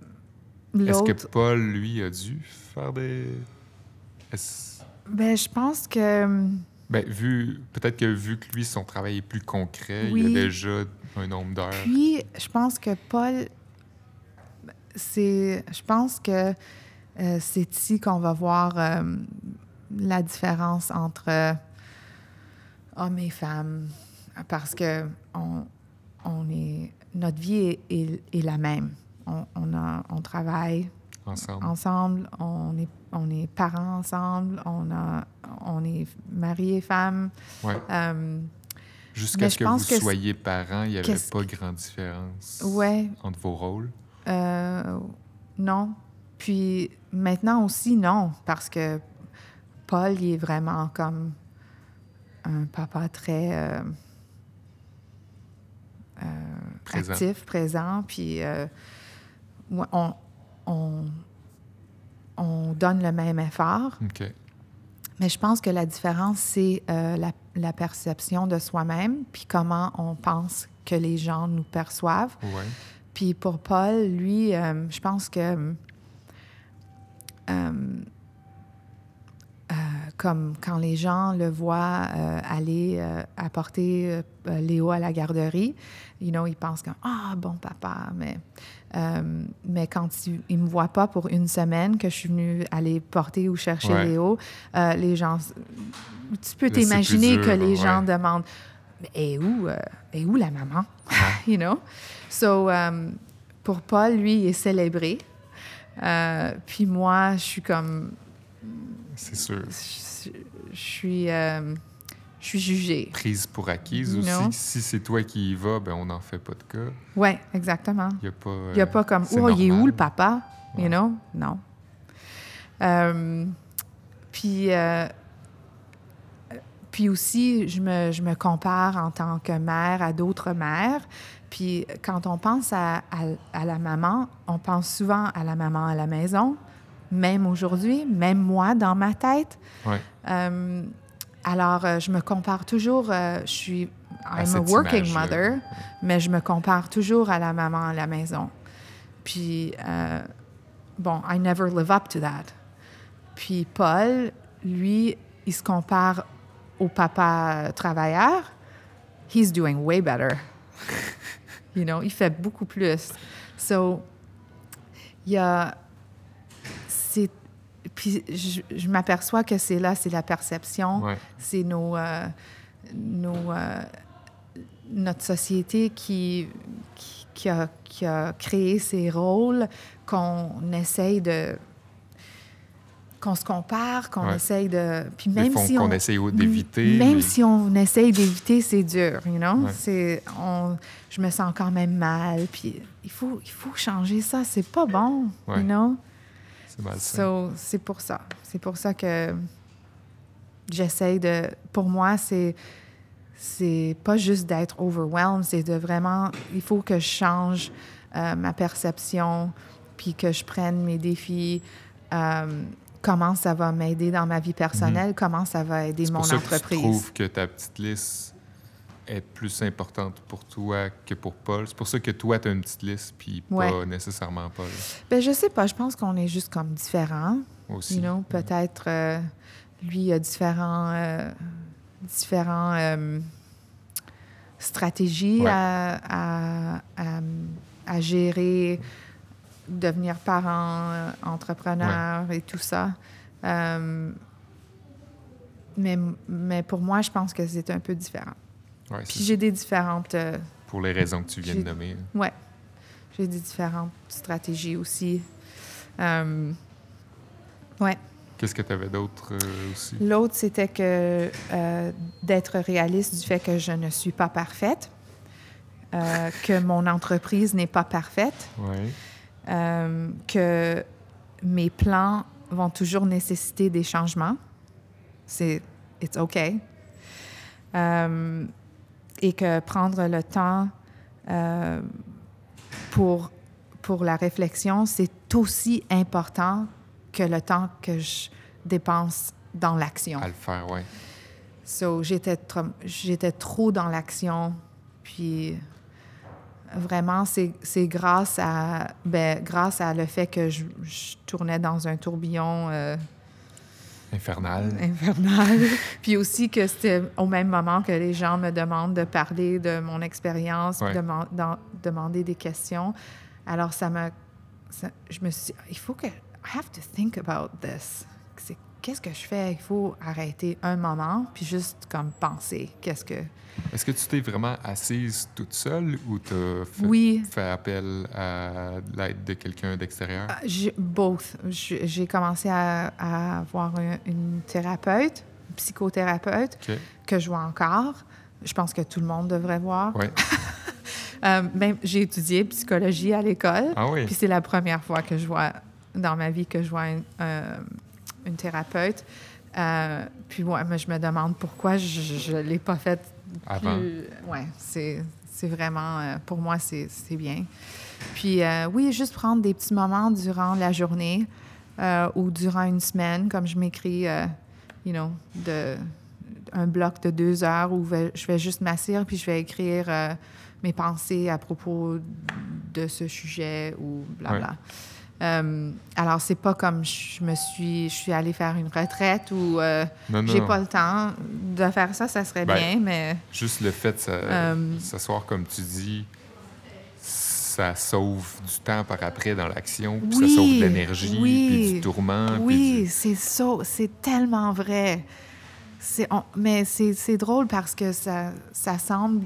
Est-ce que Paul, lui, a dû faire des. Ben, je pense que. Ben, vu, peut-être que vu que lui, son travail est plus concret, il y a déjà un nombre d'heures. Puis, je pense que Paul, c'est. Je pense que euh, c'est ici qu'on va voir euh, la différence entre hommes et femmes. Parce que on, on est, notre vie est, est, la même. On, on, a, on travaille ensemble. ensemble, on est on est parents ensemble, on, a, on est mari et femme. Ouais. Euh, Jusqu'à ce que vous soyez parents, il n'y avait pas grande différence ouais. entre vos rôles? Euh, non. Puis maintenant aussi, non, parce que Paul, il est vraiment comme un papa très euh, présent. actif, présent. Puis on, on, on donne le même effort. Mais je pense que la différence, c'est euh, la, perception de soi-même, puis comment on pense que les gens nous perçoivent. Puis pour Paul, lui, euh, je pense que euh, comme quand les gens le voient aller apporter Léo à la garderie, you know, ils pensent comme ah bon papa, mais euh, mais quand ils ne me voient pas pour une semaine que je suis venue aller porter ou chercher Léo, euh, les gens. Tu peux t'imaginer que les gens demandent Mais est où, euh, est où la maman? *laughs* you know? So, pour Paul, lui, il est célébré. puis moi, je suis comme. C'est sûr. Je, suis je suis jugée. Prise pour acquise aussi. Si c'est toi qui y vas, ben on n'en fait pas de cas. Oui, exactement. Il n'y a pas... Il a pas comme, oh, il est où le papa? You know? Non. Euh, puis, euh, puis aussi, je me, je me, compare en tant que mère à d'autres mères. Puis quand on pense à, à, la maman, on pense souvent à la maman à la maison, même aujourd'hui, même moi dans ma tête. Ouais. Euh, alors, euh, je me compare toujours, euh, je suis, I'm a working mother, mais je me compare toujours à la maman à la maison. Puis, euh, bon, I never live up to that. Puis Paul, lui, il se compare au papa travailleur. He's doing way better. *laughs* you know, il fait beaucoup plus. So, il y a puis je, m'aperçois que c'est là, c'est la perception, c'est nos, euh, nos euh, notre société qui, qui, a, qui, a, créé ces rôles qu'on essaye de qu'on se compare, qu'on essaye de puis même si on, essaye d'éviter même si on essaye d'éviter, c'est dur, you know? C'est on je me sens quand même mal, puis il faut il faut changer ça, c'est pas bon, you know? C'est pour ça. C'est pour ça que j'essaye de. Pour moi, c'est c'est pas juste d'être overwhelmed, c'est de vraiment. Il faut que je change euh, ma perception, puis que je prenne mes défis. Euh, comment ça va m'aider dans ma vie personnelle, mm-hmm. comment ça va aider mon ça entreprise. Que tu trouves que ta petite liste est plus importante pour toi que pour Paul. C'est pour ça que toi, tu as une petite liste, puis pas nécessairement Paul. Bien, je sais pas. Je pense qu'on est juste comme différents. aussi. You know, peut-être euh, lui a différents, euh, différents euh, stratégies Ouais. à, à, à, à gérer, devenir parent, euh, entrepreneur et tout ça. Mais, mais pour moi, je pense que c'est un peu différent. Ouais, Puis j'ai des différentes. euh, pour les raisons que tu viens de nommer. Ouais. J'ai des différentes stratégies aussi. Euh, ouais. Qu'est-ce que tu avais d'autre euh, aussi? L'autre, c'était que euh, d'être réaliste du fait que je ne suis pas parfaite, que mon entreprise n'est pas parfaite, Ouais. euh, que mes plans vont toujours nécessiter des changements. C'est it's OK. Euh, et que prendre le temps euh, pour, pour la réflexion, c'est aussi important que le temps que je dépense dans l'action. À le faire, ouais. So, j'étais, trop- j'étais trop dans l'action. Puis, vraiment, c'est, c'est grâce, à, ben, grâce à le fait que je, je tournais dans un tourbillon euh, Infernal. infernal. *laughs* Puis aussi que c'était au même moment que les gens me demandent de parler de mon expérience, Ouais. de demander des questions. Alors, ça m'a... je me suis dit, il faut que... I have to think about this. C'est, qu'est-ce que je fais? Il faut arrêter un moment, puis juste comme penser. Qu'est-ce que... Est-ce que tu t'es vraiment assise toute seule ou tu as fait, Oui. fait appel à l'aide de quelqu'un d'extérieur? J'ai, both. J'ai commencé à, à avoir un- une thérapeute, une psychothérapeute, que je vois encore. Je pense que tout le monde devrait voir. Ouais. *laughs* Euh, même, j'ai étudié psychologie à l'école. Ah oui. Puis c'est la première fois que je vois dans ma vie que je vois euh, une thérapeute. Euh, puis ouais, mais je me demande pourquoi je ne l'ai pas faite Avant. Ouais, c'est, c'est vraiment, euh, pour moi, c'est, c'est bien. Puis euh, oui, juste prendre des petits moments durant la journée ou durant une semaine, comme je m'écris, you know, de, un bloc de deux heures où je vais juste m'asseoir puis je vais écrire mes pensées à propos de ce sujet ou blabla. Euh, alors, c'est pas comme je me suis, je suis allée faire une retraite ou euh, j'ai pas le temps de faire ça, ça serait Ben, bien, mais Juste le fait de Euh, s'asseoir, comme tu dis, ça sauve du temps par après dans l'action, puis Oui, ça sauve de l'énergie, oui, puis du tourment. oui, du- c'est ça, c'est tellement vrai. On- mais c'est, c'est drôle parce que ça, ça semble,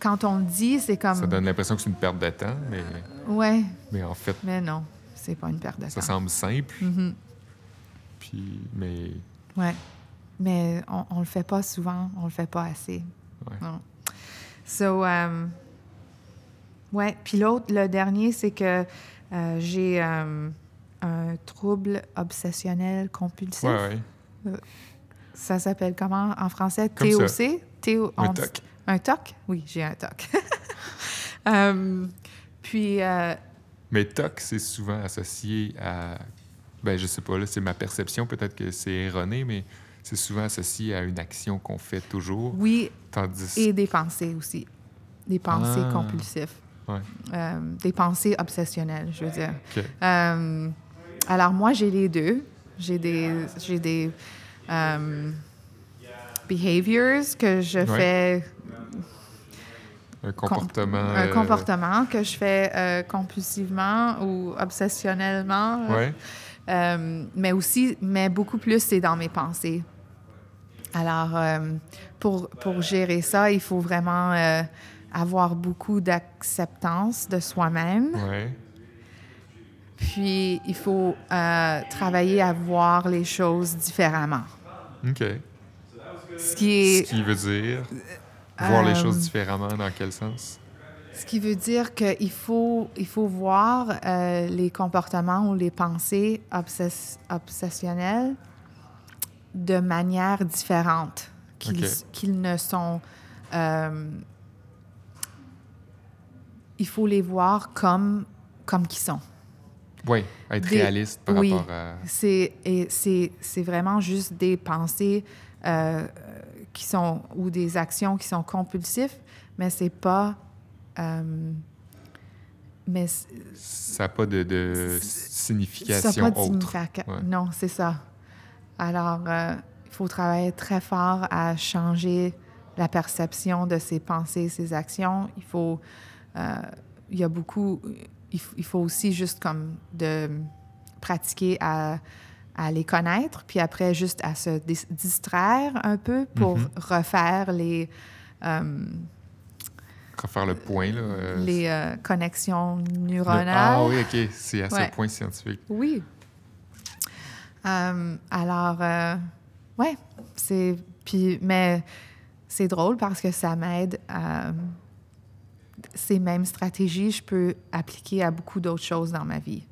quand on le dit, c'est comme, Ça donne l'impression que c'est une perte de temps, mais, ouais, mais en fait, mais non, c'est pas une perte de ça temps. semble simple. Mhm. Puis, mais Ouais. Mais on, on le fait pas souvent, on le fait pas assez. Ouais. Non. So, um, ouais. Puis l'autre, le dernier, c'est que euh, j'ai um, un trouble obsessionnel compulsif. ouais, ouais. Ça s'appelle comment en français? Comme TOC? ça. TO Un on- TOC. Un TOC? Oui, j'ai un TOC. *laughs* Um, puis, euh, Mais TOC, c'est souvent associé à. Ben, je sais pas, là, c'est ma perception, peut-être que c'est erroné, mais c'est souvent associé à une action qu'on fait toujours. oui, Tandis et des pensées aussi. Des pensées Ah. compulsives. Ouais. Euh, des pensées obsessionnelles, je veux dire. Euh, alors, moi, j'ai les deux. J'ai des, j'ai des euh, behaviors que je Ouais. fais, un comportement. un euh, comportement que je fais euh, compulsivement ou obsessionnellement. Ouais. Euh, mais aussi, mais beaucoup plus, c'est dans mes pensées. Alors, pour, pour gérer ça, il faut vraiment avoir beaucoup d'acceptance de soi-même. Ouais. Puis, il faut euh, travailler à voir les choses différemment. OK. Ce qui, est, Ce qui veut dire? Voir les Euh, choses différemment, dans quel sens? ce qui veut dire qu'il faut, il faut voir euh, les comportements ou les pensées obsess- obsessionnelles de manière différente, qu'ils OK. qu'ils ne sont... euh, il faut les voir comme, comme qu'ils sont. Oui, être Des- réaliste par oui. rapport à. C'est vraiment juste des pensées euh, qui sont ou des actions qui sont compulsives, mais c'est pas euh, mais ça n'a pas de, de signification ça pas de autre. significa- Ouais. Non, c'est ça. Alors, euh, il faut travailler très fort à changer la perception de ses pensées, ses actions. Il faut, euh, il y a beaucoup, il faut aussi juste comme de pratiquer à, à les connaître, puis après juste à se dis- distraire un peu pour Mhm. refaire les, euh, Refaire le point, là. euh, les euh, connexions le- neuronales. Ah oui, OK. C'est à Ouais. ce point scientifique. Oui. Euh, alors, ouais, c'est. Puis, mais c'est drôle parce que ça m'aide à. Ces mêmes stratégies, je peux appliquer à beaucoup d'autres choses dans ma vie.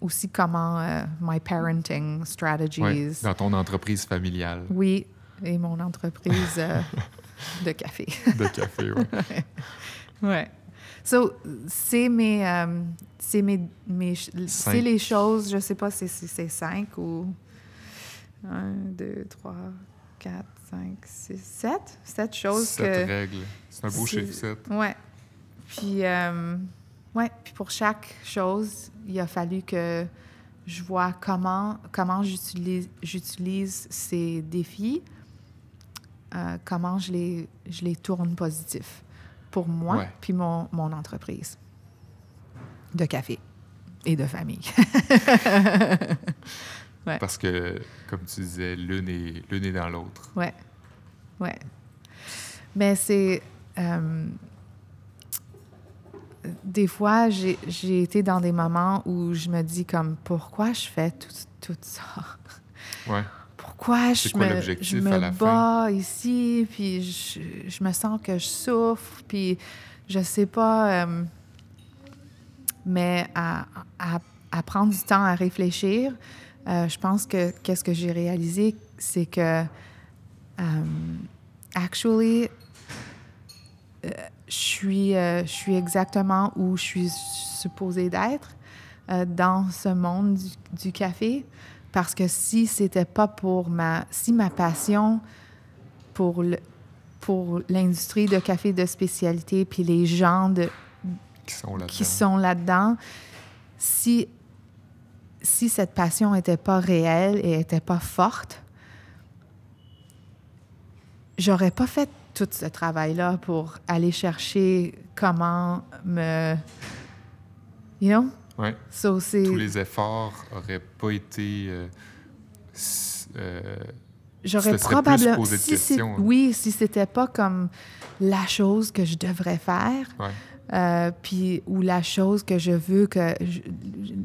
Aussi comment euh, my parenting strategies. Ouais, Dans ton entreprise familiale Oui, et mon entreprise euh, *laughs* de café. de café, ouais. *laughs* Ouais. So, c'est mes, euh, c'est mes, c'est les choses, je sais pas si c'est c'est cinq ou un, deux, trois, quatre, cinq, six, sept, sept choses Sept que. règles. C'est un beau chiffre, 7. Ouais. Puis, ouais. Puis pour chaque chose, il a fallu que je vois comment, comment j'utilise, j'utilise ces défis, euh, comment je les, je les tourne positifs pour moi Ouais. puis mon, mon entreprise de café et de famille. *laughs* Ouais. Parce que, comme tu disais, l'une est, l'une est dans l'autre. Ouais. Ouais. Mais c'est. euh, des fois, j'ai été dans des moments où je me dis comme pourquoi je fais tout, tout ça? Ouais. Pourquoi je quoi me, je me bats ici, puis je, je me sens que je souffre, puis je sais pas. euh, mais à, à, à prendre du temps à réfléchir, euh, je pense que qu'est-ce que j'ai réalisé, c'est que, um, actually, euh, je suis, euh, je suis exactement où je suis supposée d'être euh, dans ce monde du, du café. Parce que si c'était pas pour ma... Si ma passion pour le- pour l'industrie de café de spécialité, puis les gens de, Qui sont là-dedans. qui sont là-dedans, si, si cette passion n'était pas réelle et n'était pas forte, j'aurais pas fait tout ce travail-là pour aller chercher comment me... You know? Ouais. So. Tous les efforts n'auraient pas été. euh, euh, J'aurais probablement... si hein. Oui, si c'était pas comme la chose que je devrais faire, ouais. Euh, puis ou la chose que je veux que je,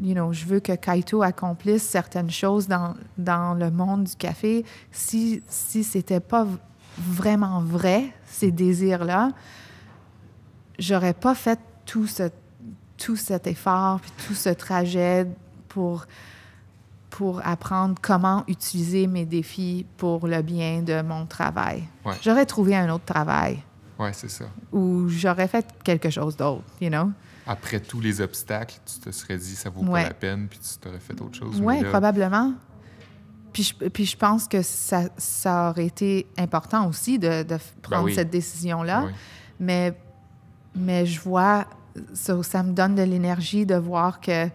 you know, je veux que Kaito accomplisse certaines choses dans, dans le monde du café si si c'était pas vraiment vrai ces désirs là j'aurais pas fait tout ce tout cet effort puis tout ce trajet pour pour apprendre comment utiliser mes défis pour le bien de mon travail. Ouais. J'aurais trouvé un autre travail Ouais, c'est ça. ou j'aurais fait quelque chose d'autre, you know? Après tous les obstacles, tu te serais dit ça vaut Ouais. pas la peine, puis tu t'aurais fait autre chose. Oui, probablement. Puis je, puis je pense que ça, ça aurait été important aussi de, de f- prendre oui. cette décision-là. ouais. Mais, mais je vois, ça, ça me donne de l'énergie de voir que,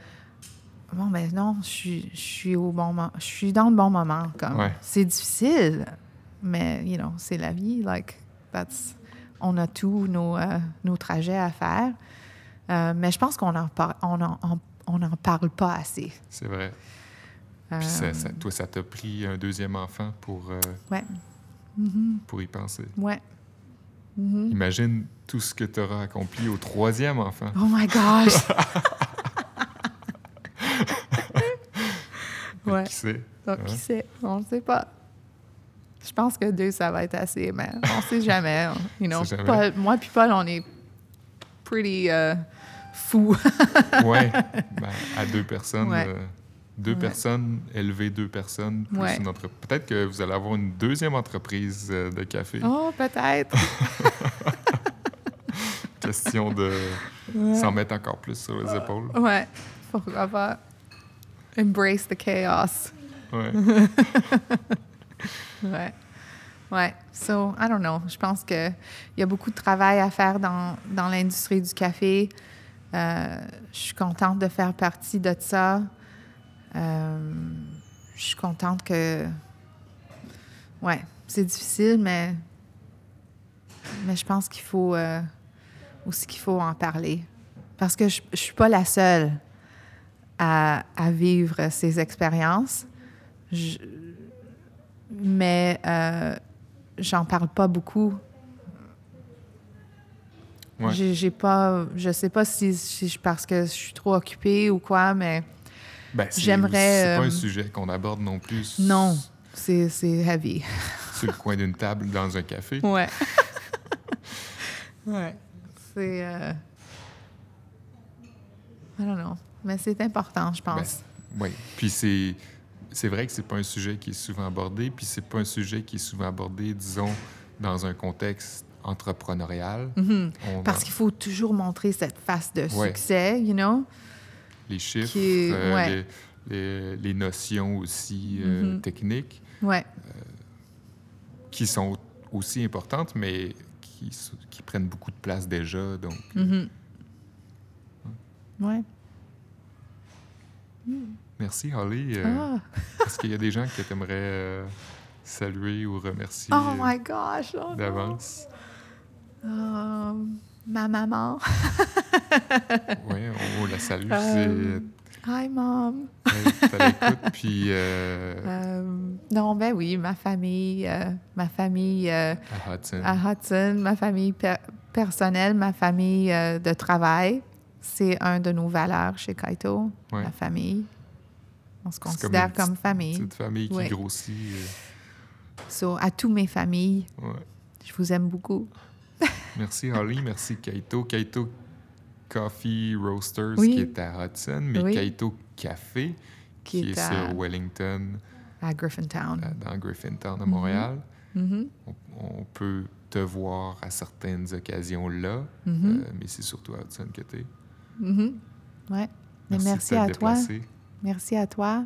bon, ben non, je suis, je suis au bon moment, je suis dans le bon moment. Comme, Ouais. C'est difficile, mais, you know, c'est la vie. Like, that's, on a tous nos, euh, nos trajets à faire. Euh, mais je pense qu'on en, par- on en, on- on en parle pas assez. C'est vrai. Euh, Puis ça, ça- toi, ça t'a pris un deuxième enfant pour, euh, ouais. Mhm. pour y penser. Ouais. Mhm. Imagine tout ce que tu auras accompli au troisième enfant. Oh my gosh! *laughs* *laughs* ouais. Qui sait? Donc, Hein? qui sait? On ne sait pas. Je pense que deux, ça va être assez, mais on ne sait jamais. You *laughs* know, sait jamais. Paul- moi puis Paul, on est pretty euh, fous. Ouais. Ben, à deux personnes. Ouais. euh, deux Ouais. personnes, élever deux personnes, plus Ouais. une entreprise. Peut-être que vous allez avoir une deuxième entreprise euh, de café. oh, peut-être. *laughs* Question de s'en mettre encore plus sur les épaules. ouais. Pourquoi pas? Embrace the chaos. Ouais. *laughs* Ouais. Ouais. So, I don't know. Je pense qu'il y a beaucoup de travail à faire dans, dans l'industrie du café. Euh, je suis contente de faire partie de ça. Euh, je suis contente que. Ouais, c'est difficile, mais. Mais je pense qu'il faut. Euh, aussi qu'il faut en parler. Parce que je ne suis pas la seule à, à vivre ces expériences. Je, mais euh, j'en parle pas beaucoup. Ouais. J'ai pas, je sais pas si, si parce que je suis trop occupée ou quoi, mais Ben, c'est- J'aimerais, C'est pas euh, un sujet qu'on aborde non plus non, c'est heavy. *laughs* sur le coin d'une table dans un café. Ouais. *laughs* ouais. C'est. Euh... I don't know. Mais c'est important, je pense. Oui. Puis c'est c'est vrai que c'est pas un sujet qui est souvent abordé, puis c'est pas un sujet qui est souvent abordé, disons, dans un contexte entrepreneurial. Mhm. On Parce qu'il faut toujours montrer cette face de Ouais. succès, you know? Les chiffres, qui euh, ouais. les, les- les notions aussi euh, Mhm. techniques, Ouais. qui sont aussi importantes, mais qui, qui prennent beaucoup de place déjà. Donc, Mhm. Ouais. merci Holly. Euh, Ah. Est-ce qu'il y a des gens que tu aimerais saluer ou remercier Oh euh, my gosh! oh d'avance? Euh, ma maman. *laughs* Oui, on la salue. Euh, Hi, mom. C'est. *laughs* Puis euh, Euh, non, ben oui, ma famille, euh, ma famille à Hudson. à Hudson, ma famille per- personnelle, ma famille de travail. C'est un de nos valeurs chez Kaito, Ouais. la famille. On se C'est comme considère une comme, famille. Petite famille qui Ouais. grossit. So, à tous mes familles, ouais. je vous aime beaucoup. Merci Holly, merci Kaito. Kaito Coffee Roasters Oui. qui est à Hudson, mais Oui. Kaito Café Qui qui, est est, à- sur Wellington, À Griffintown. dans Griffintown à Montréal. Mhm, On, on peut te voir à certaines occasions là, mhm, euh, mais c'est surtout à Hudson que tu es. Ouais. Merci à toi. Merci à toi.